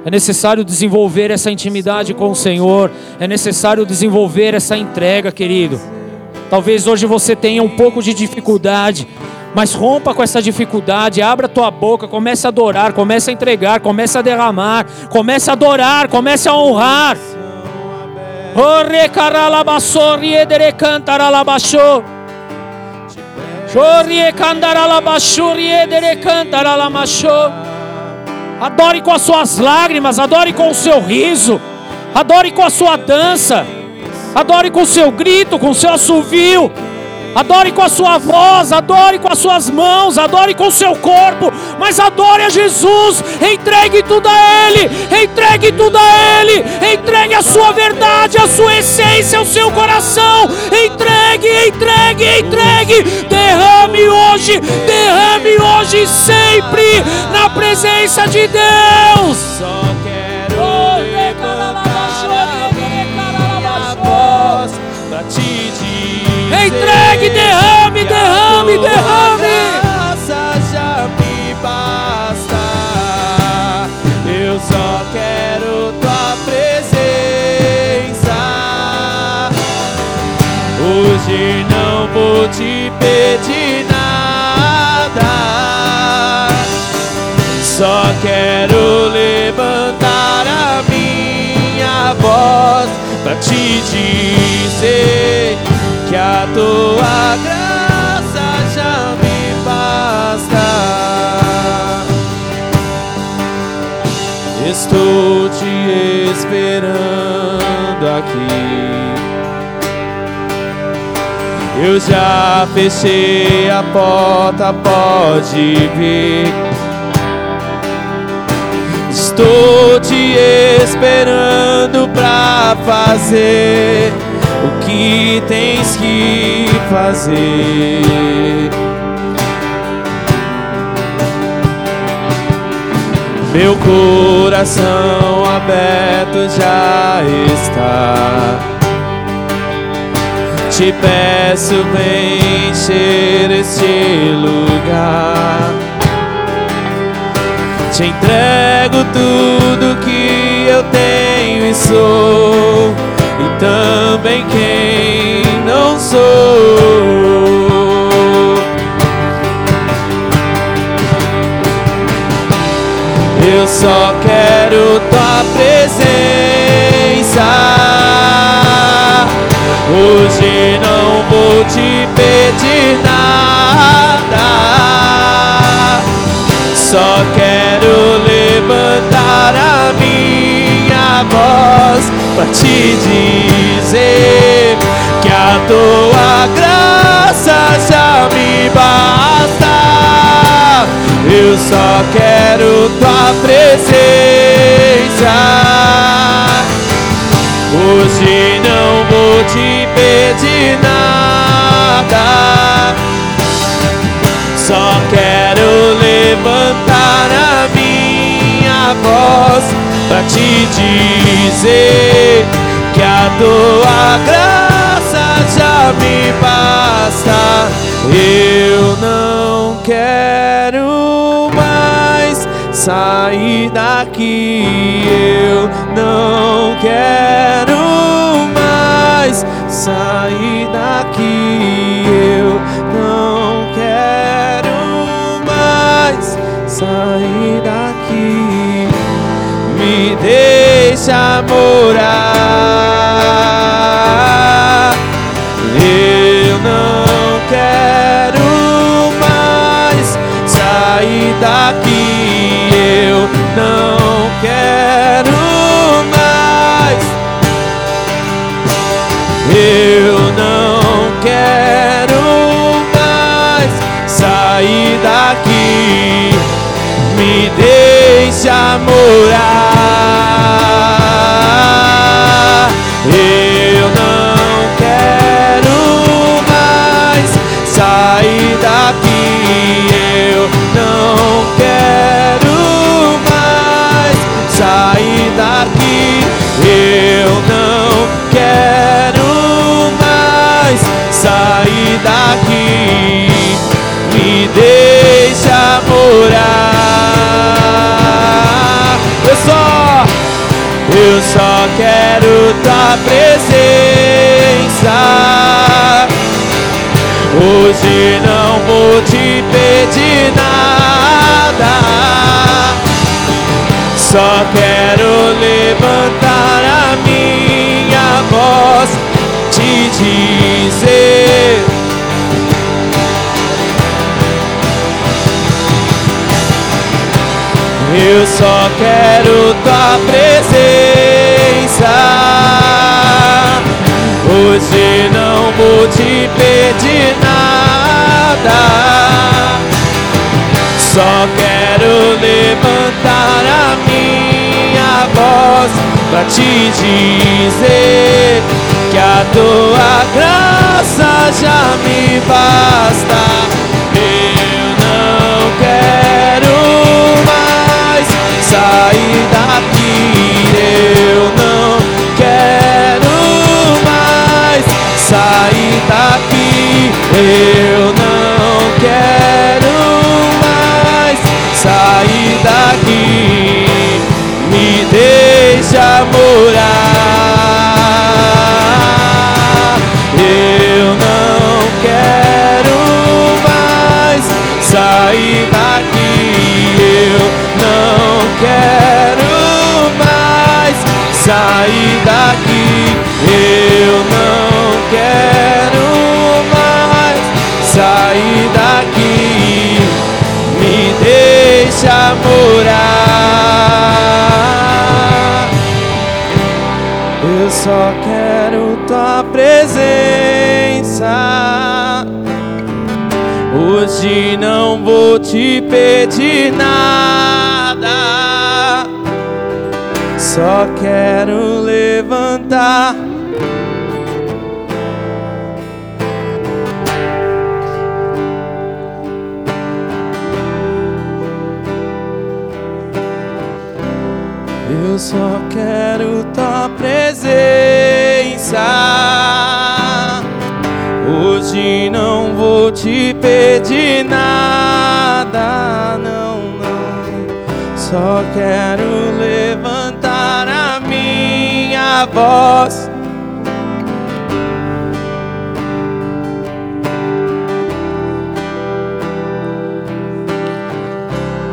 É necessário desenvolver essa intimidade com o Senhor, é necessário desenvolver essa entrega, querido. Talvez hoje você tenha um pouco de dificuldade, mas rompa com essa dificuldade, abra tua boca, comece a adorar, comece a entregar, comece a derramar, comece a adorar, comece a honrar. Adore com as suas lágrimas, adore com o seu riso, adore com a sua dança, adore com o seu grito, com o seu assovio. Adore com a sua voz, adore com as suas mãos, adore com o seu corpo, mas adore a Jesus. Entregue tudo a Ele, entregue tudo a Ele, entregue a sua verdade, a sua essência, o seu coração. Entregue, entregue, entregue. Derrame hoje, derrame hoje sempre na presença de Deus. Entregue, derrame, derrame, derrame. Graça já me basta. Eu só quero tua presença. Hoje não vou te pedir nada. Só quero levantar a minha voz para te dizer que a tua graça já me basta. Estou te esperando aqui. Eu já fechei a porta, pode vir. Estou te esperando pra fazer o que tens que fazer. Meu coração aberto já está. Te peço, encher este lugar. Te entrego tudo que eu tenho e sou e também quem não sou. Eu só quero tua presença. Hoje não vou te pedir nada. Só quero levantar a minha voz para te dizer que a tua graça já me basta. Eu só quero tua presença. Hoje não vou te pedir nada. Só quero levantar para te dizer que a tua graça já me basta. Eu não quero mais sair daqui. Eu não quero mais sair daqui. Eu não quero mais sair daqui deixa morar. Deixa morar. Eu só, eu só quero tua presença. Hoje não vou te pedir nada. Só quero levantar a minha voz, te dizer. Só quero tua presença. Hoje não vou te pedir nada. Só quero levantar a minha voz pra te dizer que a tua graça já me basta. Eu não quero sair daqui. Eu não quero mais sair daqui. Eu não quero mais sair daqui. Me deixa morar. Quero mais sair daqui. Eu não quero mais sair daqui. Me deixa morar. Eu só quero tua presença. Hoje não vou te pedir nada. Só quero levantar. Eu só quero tua presença. Hoje não vou te pedir nada, não, não. Só quero voz.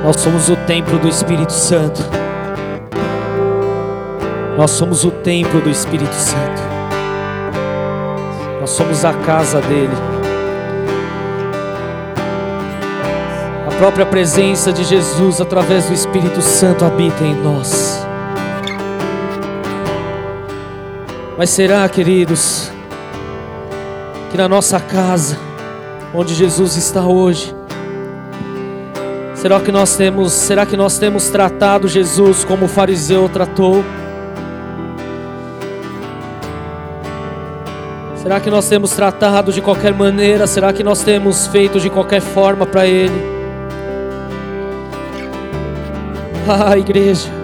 Nós somos o templo do Espírito Santo. Nós somos o templo do Espírito Santo. Nós somos a casa dele. A própria presença de Jesus através do Espírito Santo habita em nós. Mas será, queridos, que na nossa casa, onde Jesus está hoje, será que nós temos, será que nós temos tratado Jesus como o fariseu tratou? Será que nós temos tratado de qualquer maneira? Será que nós temos feito de qualquer forma para Ele? Ah, igreja,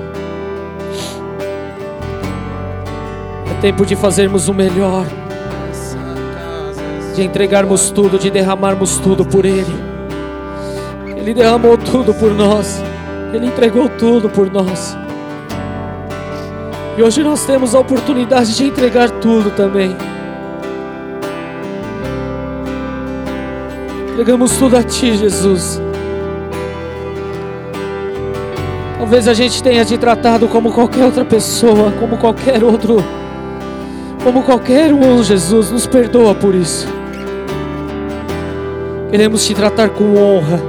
tempo de fazermos o melhor, de entregarmos tudo, de derramarmos tudo por Ele. Ele derramou tudo por nós, Ele entregou tudo por nós. E hoje nós temos a oportunidade de entregar tudo também. Entregamos tudo a Ti, Jesus. Talvez a gente tenha te tratado como qualquer outra pessoa, como qualquer outro, como qualquer um, Jesus. Nos perdoa por isso. Queremos te tratar com honra,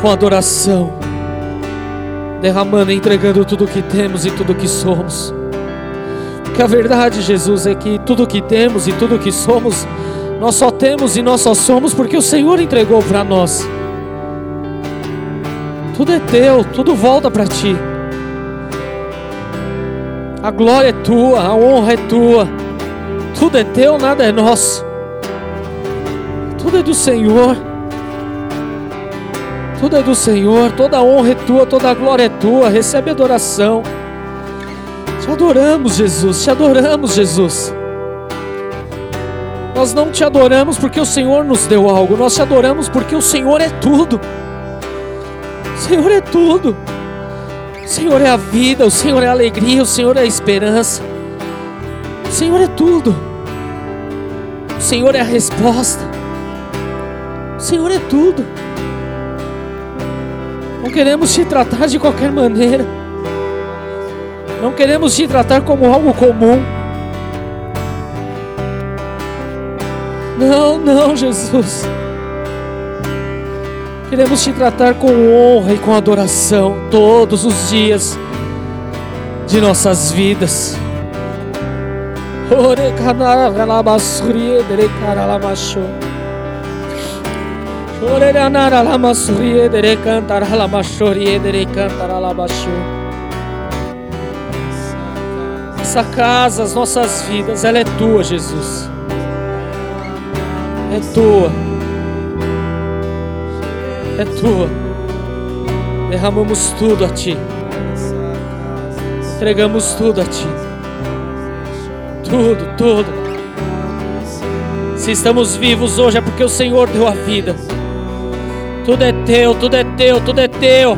com adoração, derramando e entregando tudo o que temos e tudo o que somos. Porque a verdade, Jesus, é que tudo o que temos e tudo o que somos nós só temos e nós só somos porque o Senhor entregou para nós. Tudo é teu, tudo volta para ti. A glória é tua, a honra é tua. Tudo é teu, nada é nosso. Tudo é do Senhor. Tudo é do Senhor, toda a honra é tua, toda a glória é tua. Recebe adoração. Te adoramos, Jesus, te adoramos, Jesus. Nós não te adoramos porque o Senhor nos deu algo, nós te adoramos porque o Senhor é tudo. O Senhor é tudo. Senhor é a vida, o Senhor é a alegria, o Senhor é a esperança. O Senhor é tudo. O Senhor é a resposta. O Senhor é tudo. Não queremos te tratar de qualquer maneira. Não queremos te tratar como algo comum. Não, não, Jesus. Queremos te tratar com honra e com adoração todos os dias de nossas vidas. Essa casa, as nossas vidas, ela é tua, Jesus. É tua. É tua. Derramamos tudo a ti. Entregamos tudo a ti. Tudo, tudo. Se estamos vivos hoje é porque o Senhor deu a vida. Tudo é teu, tudo é teu, tudo é teu.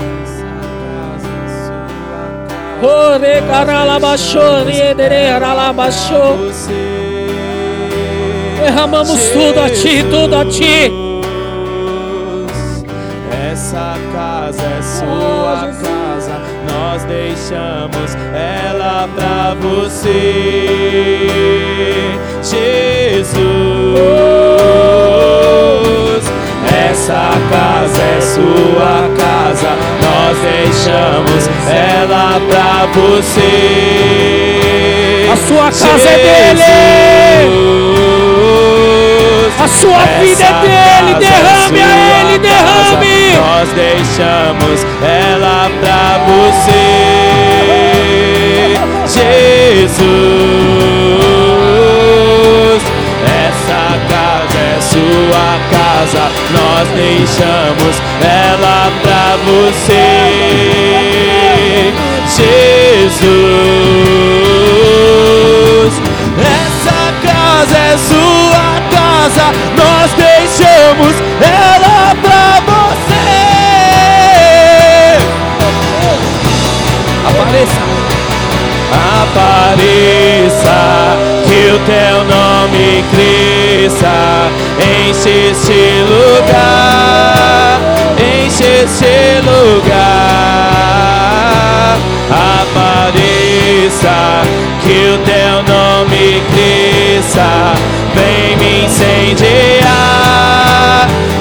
Derramamos tudo a ti, tudo a ti. Essa casa é sua casa, nós deixamos ela pra você, Jesus. Essa casa é sua casa, nós deixamos ela pra você. A sua casa é dele. A sua vida é dele. Derrame a ele, derrame. Nós deixamos ela pra você, Jesus. Essa casa é sua casa, nós deixamos ela pra você, Jesus. Essa casa é sua casa, nós deixamos ela apareça, que o teu nome cresça, enche este lugar, enche este lugar. Apareça, que o teu nome cresça, vem me incendiar,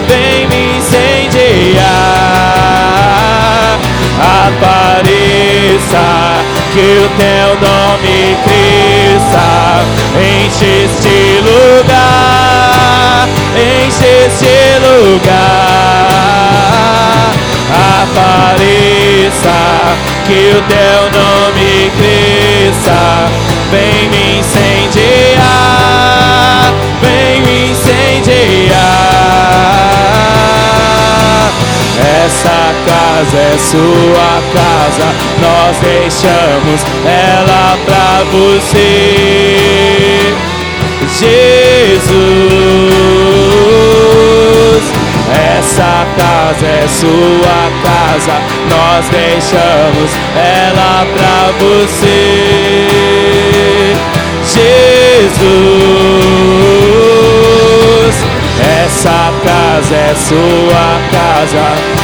vem me incendiar. Apareça, que o teu nome cresça, enche este lugar, enche este lugar. Apareça, que o teu nome cresça, vem me incendiar, vem me incendiar. Essa casa é sua casa, nós deixamos ela pra você, Jesus. Essa casa é sua casa, nós deixamos ela pra você, Jesus. Essa casa é sua casa.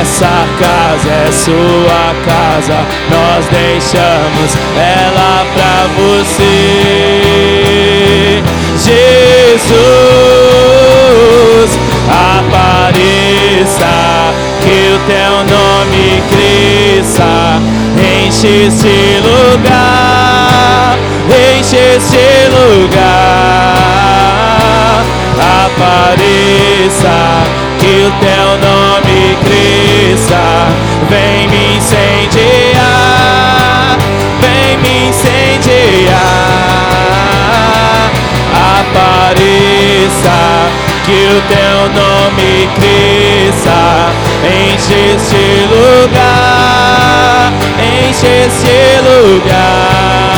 Essa casa é sua casa, nós deixamos ela pra você, Jesus. Apareça, que o teu nome cresça, enche este lugar, enche este lugar. Apareça, que o teu nome cresça, vem me incendiar, vem me incendiar. Apareça, que o teu nome cresça, enche este lugar, enche este lugar.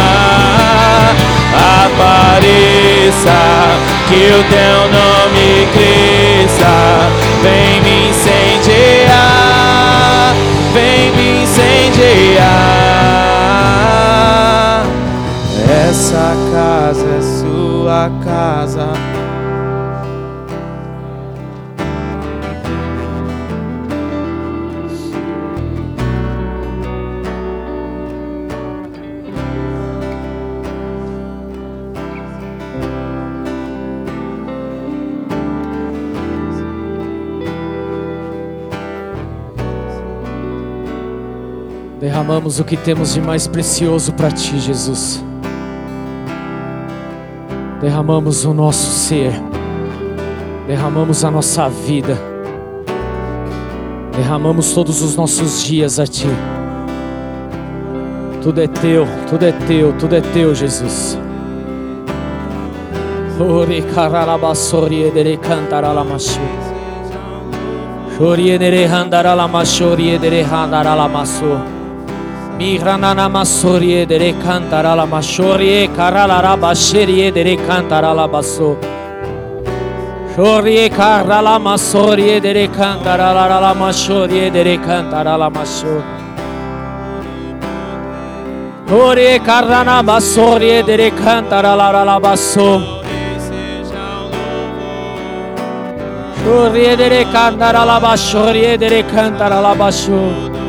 Apareça, que o teu nome cresça, vem me incendiar, vem me incendiar. Essa casa é sua casa. Derramamos o que temos de mais precioso para Ti, Jesus. Derramamos o nosso ser, derramamos a nossa vida, derramamos todos os nossos dias a Ti. Tudo é Teu, tudo é Teu, tudo é Teu, Jesus. Ore caralabassori edere cantaralamachu. Chori edere handaralamassori edere handaralamassori. Mihranana masorie dere cantara la mashorie carala rabasherie dere cantara la basso. Shorie carala masorie dere cantara la la mashorie dere cantara la masho. Orie carana basorie dere cantara la la basso. Shorie dere cantara la bashorie dere cantara la basso.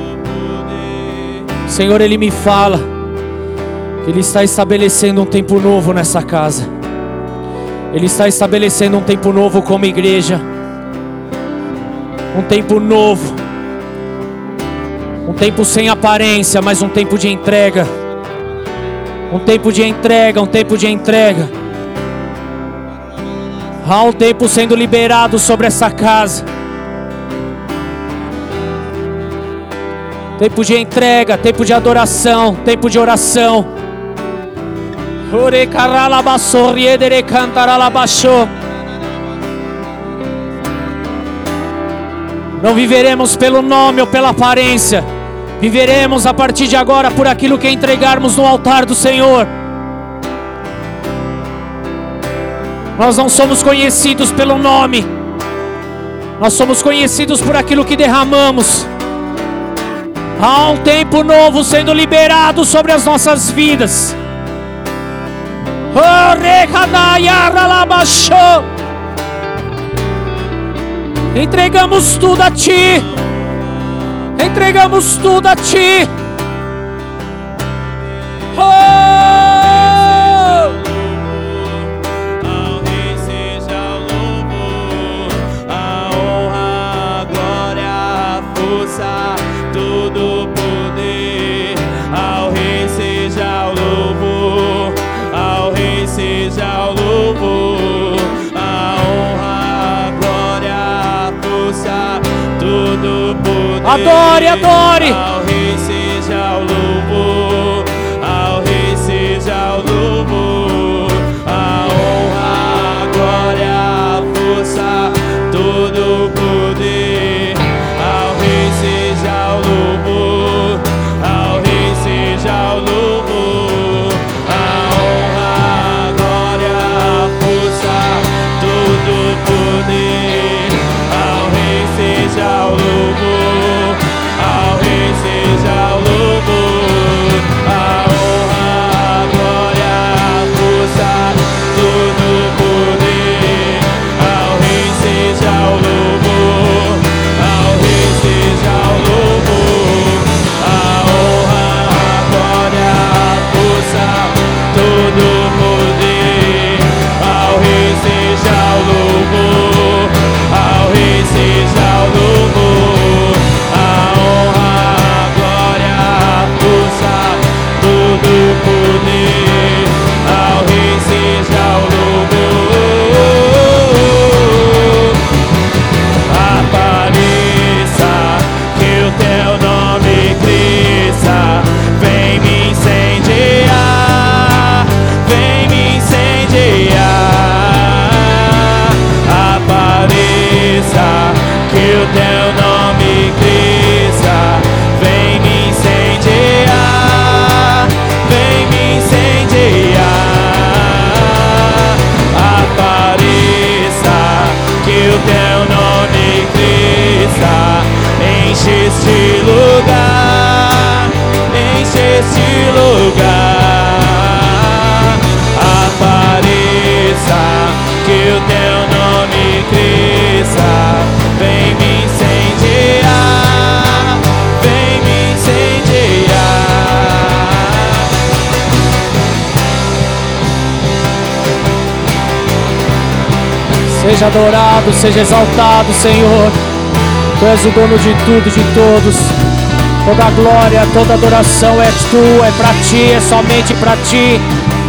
Senhor, Ele me fala que Ele está estabelecendo um tempo novo nessa casa. Ele está estabelecendo um tempo novo como igreja. Um tempo novo. Um tempo sem aparência, mas um tempo de entrega. Um tempo de entrega, um tempo de entrega. Há um tempo sendo liberado sobre essa casa. Tempo de entrega, tempo de adoração, tempo de oração. Não viveremos pelo nome ou pela aparência, viveremos a partir de agora por aquilo que entregarmos no altar do Senhor. Nós não somos conhecidos pelo nome, nós somos conhecidos por aquilo que derramamos. Há um tempo novo sendo liberado sobre as nossas vidas. Entregamos tudo a Ti. Entregamos tudo a Ti. Adore, adore. Enche este lugar, enche este lugar. Apareça, que o teu nome cresça. Vem me incendiar, vem me incendiar. Seja adorado, seja exaltado, Senhor. Tu és o dono de tudo, de todos. Toda glória, toda adoração é tua, é para ti, é somente para ti.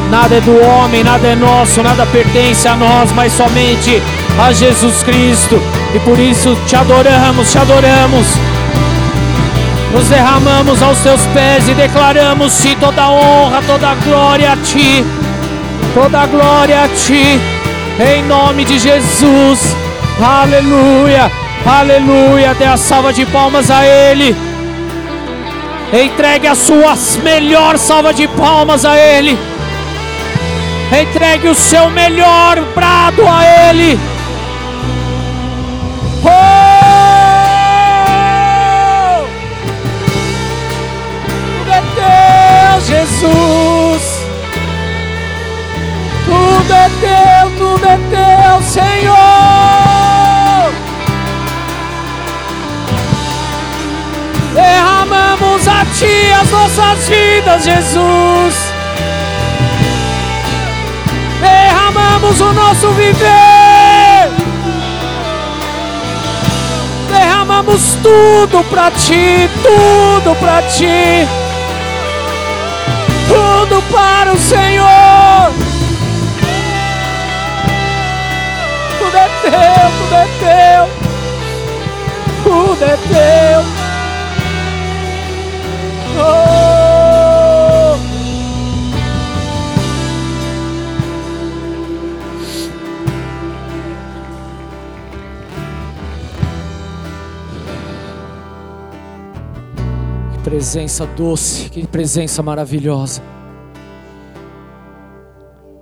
Nada é do homem, nada é nosso, nada pertence a nós, mas somente a Jesus Cristo. E por isso te adoramos, te adoramos. Nos derramamos aos teus pés e declaramos-te toda honra, toda glória a ti. Toda glória a ti. Em nome de Jesus. Aleluia. Aleluia. Dê a salva de palmas a Ele. Entregue a sua melhor salva de palmas a Ele. Entregue o seu melhor brado a Ele. Oh! Tudo é teu, Jesus. Tudo é teu, tudo é teu, Senhor. Ti as nossas vidas, Jesus. Derramamos o nosso viver. Derramamos tudo para Ti, tudo para Ti. Tudo para o Senhor. Tudo é teu, tudo é teu. Tudo é teu. Que presença doce, que presença maravilhosa.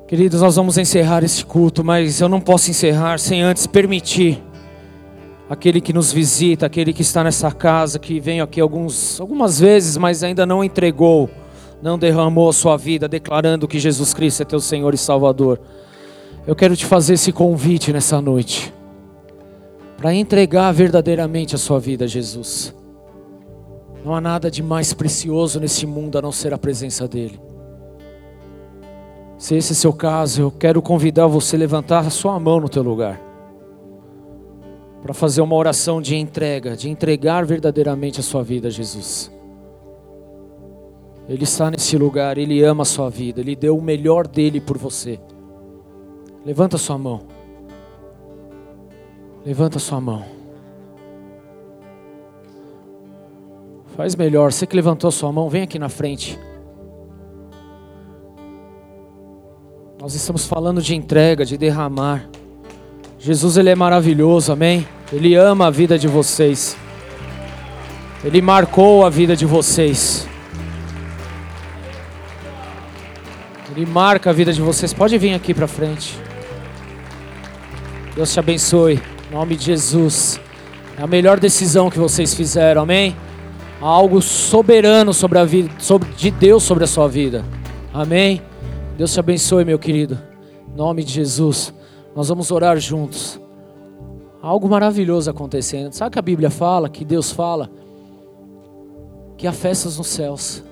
Queridos, nós vamos encerrar esse culto, mas eu não posso encerrar sem antes permitir aquele que nos visita, aquele que está nessa casa, que vem aqui alguns, algumas vezes, mas ainda não entregou, não derramou a sua vida, declarando que Jesus Cristo é teu Senhor e Salvador. Eu quero te fazer esse convite nessa noite, para entregar verdadeiramente a sua vida a Jesus. Não há nada de mais precioso nesse mundo a não ser a presença dEle. Se esse é o seu caso, eu quero convidar você a levantar a sua mão no teu lugar para fazer uma oração de entrega, de entregar verdadeiramente a sua vida a Jesus. Ele está nesse lugar, ele ama a sua vida, ele deu o melhor dele por você. Levanta sua mão. Levanta sua mão. Faz melhor, você que levantou a sua mão, vem aqui na frente. Nós estamos falando de entrega, de derramar. Jesus ele é maravilhoso, amém? Ele ama a vida de vocês. Ele marcou a vida de vocês. Ele marca a vida de vocês. Pode vir aqui para frente. Deus te abençoe. Em nome de Jesus. É a melhor decisão que vocês fizeram, amém? Há algo soberano sobre a vida, sobre, de Deus sobre a sua vida. Amém? Deus te abençoe, meu querido. Em nome de Jesus. Nós vamos orar juntos. Algo maravilhoso acontecendo. Sabe que a Bíblia fala, que Deus fala? Que há festas nos céus.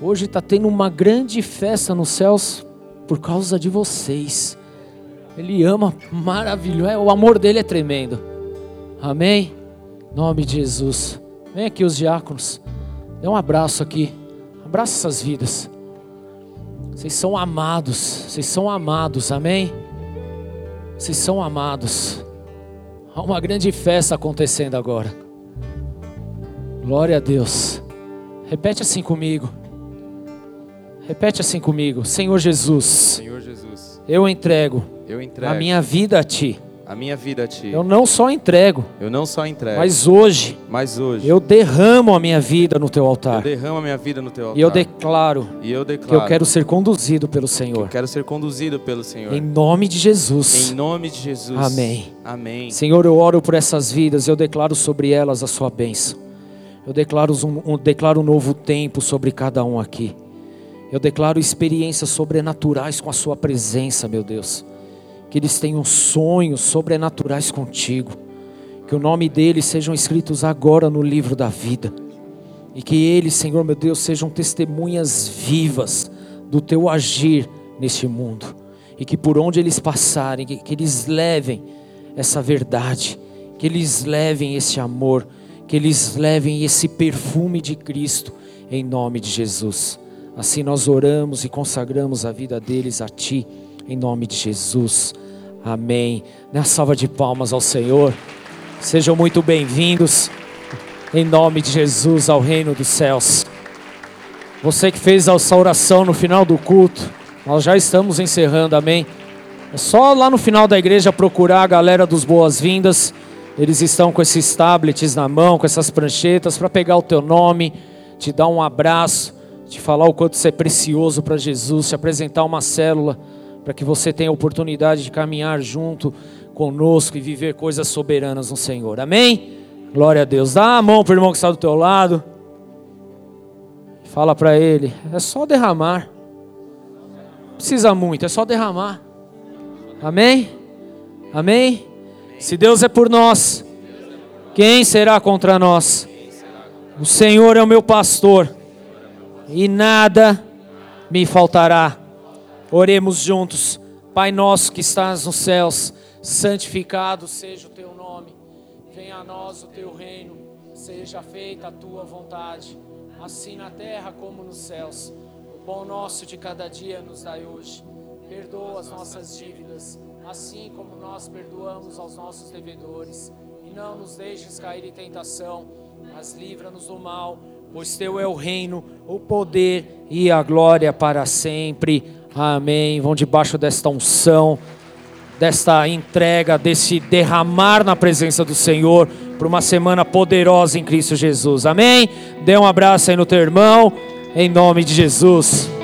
Hoje está tendo uma grande festa nos céus por causa de vocês. Ele ama maravilhoso. O amor dele é tremendo. Amém? Nome de Jesus. Vem aqui os diáconos. Dê um abraço aqui. Abraça essas vidas. Vocês são amados. Vocês são amados. Amém? Vocês são amados. Há uma grande festa acontecendo agora. Glória a Deus. Repete assim comigo. Repete assim comigo. Senhor Jesus. Senhor Jesus, Eu entrego eu entrego a minha vida a Ti. A minha vida a Ti. Eu não só entrego, Eu não só entrego, mas hoje mas hoje eu derramo a minha vida no Teu eu altar. derramo a minha vida no Teu altar. E eu declaro E eu que declaro eu quero ser conduzido pelo que eu Senhor. quero ser conduzido pelo Senhor. Em nome de Jesus. Em nome de Jesus. Amém. Amém. Senhor, eu oro por essas vidas, eu declaro sobre elas a sua bênção. Eu declaro um, um, declaro um novo tempo sobre cada um aqui. Eu declaro experiências sobrenaturais com a Sua presença, meu Deus. Que eles tenham sonhos sobrenaturais contigo. Que o nome deles sejam escritos agora no livro da vida. E que eles, Senhor meu Deus, sejam testemunhas vivas do Teu agir neste mundo. E que por onde eles passarem, que, que eles levem essa verdade, que eles levem esse amor que eles levem esse perfume de Cristo em nome de Jesus. Assim nós oramos e consagramos a vida deles a Ti, em nome de Jesus. Amém. Na salva de palmas ao Senhor. Sejam muito bem-vindos, em nome de Jesus, ao reino dos céus. Você que fez essa oração no final do culto, nós já estamos encerrando, amém. É só lá no final da igreja procurar a galera dos boas-vindas eles estão com esses tablets na mão, com essas pranchetas, para pegar o teu nome, te dar um abraço, te falar o quanto você é precioso para Jesus, te apresentar uma célula, para que você tenha a oportunidade de caminhar junto conosco e viver coisas soberanas no Senhor. Amém? Glória a Deus. Dá a mão para o irmão que está do teu lado. Fala para ele. É só derramar. Precisa muito, é só derramar. Amém? Amém? Se Deus é por nós, quem será contra nós? O Senhor é o meu pastor e nada me faltará. Oremos juntos. Pai nosso que estás nos céus, santificado seja o teu nome. Venha a nós o teu reino. Seja feita a tua vontade, assim na terra como nos céus. O pão nosso de cada dia nos dai hoje. Perdoa as nossas dívidas assim como nós perdoamos aos nossos devedores. E não nos deixes cair em tentação, mas livra-nos do mal, pois teu é o reino, o poder e a glória para sempre. Amém. Vão debaixo desta unção, desta entrega, desse derramar na presença do Senhor, por uma semana poderosa em Cristo Jesus. Amém. Dê um abraço aí no teu irmão, em nome de Jesus.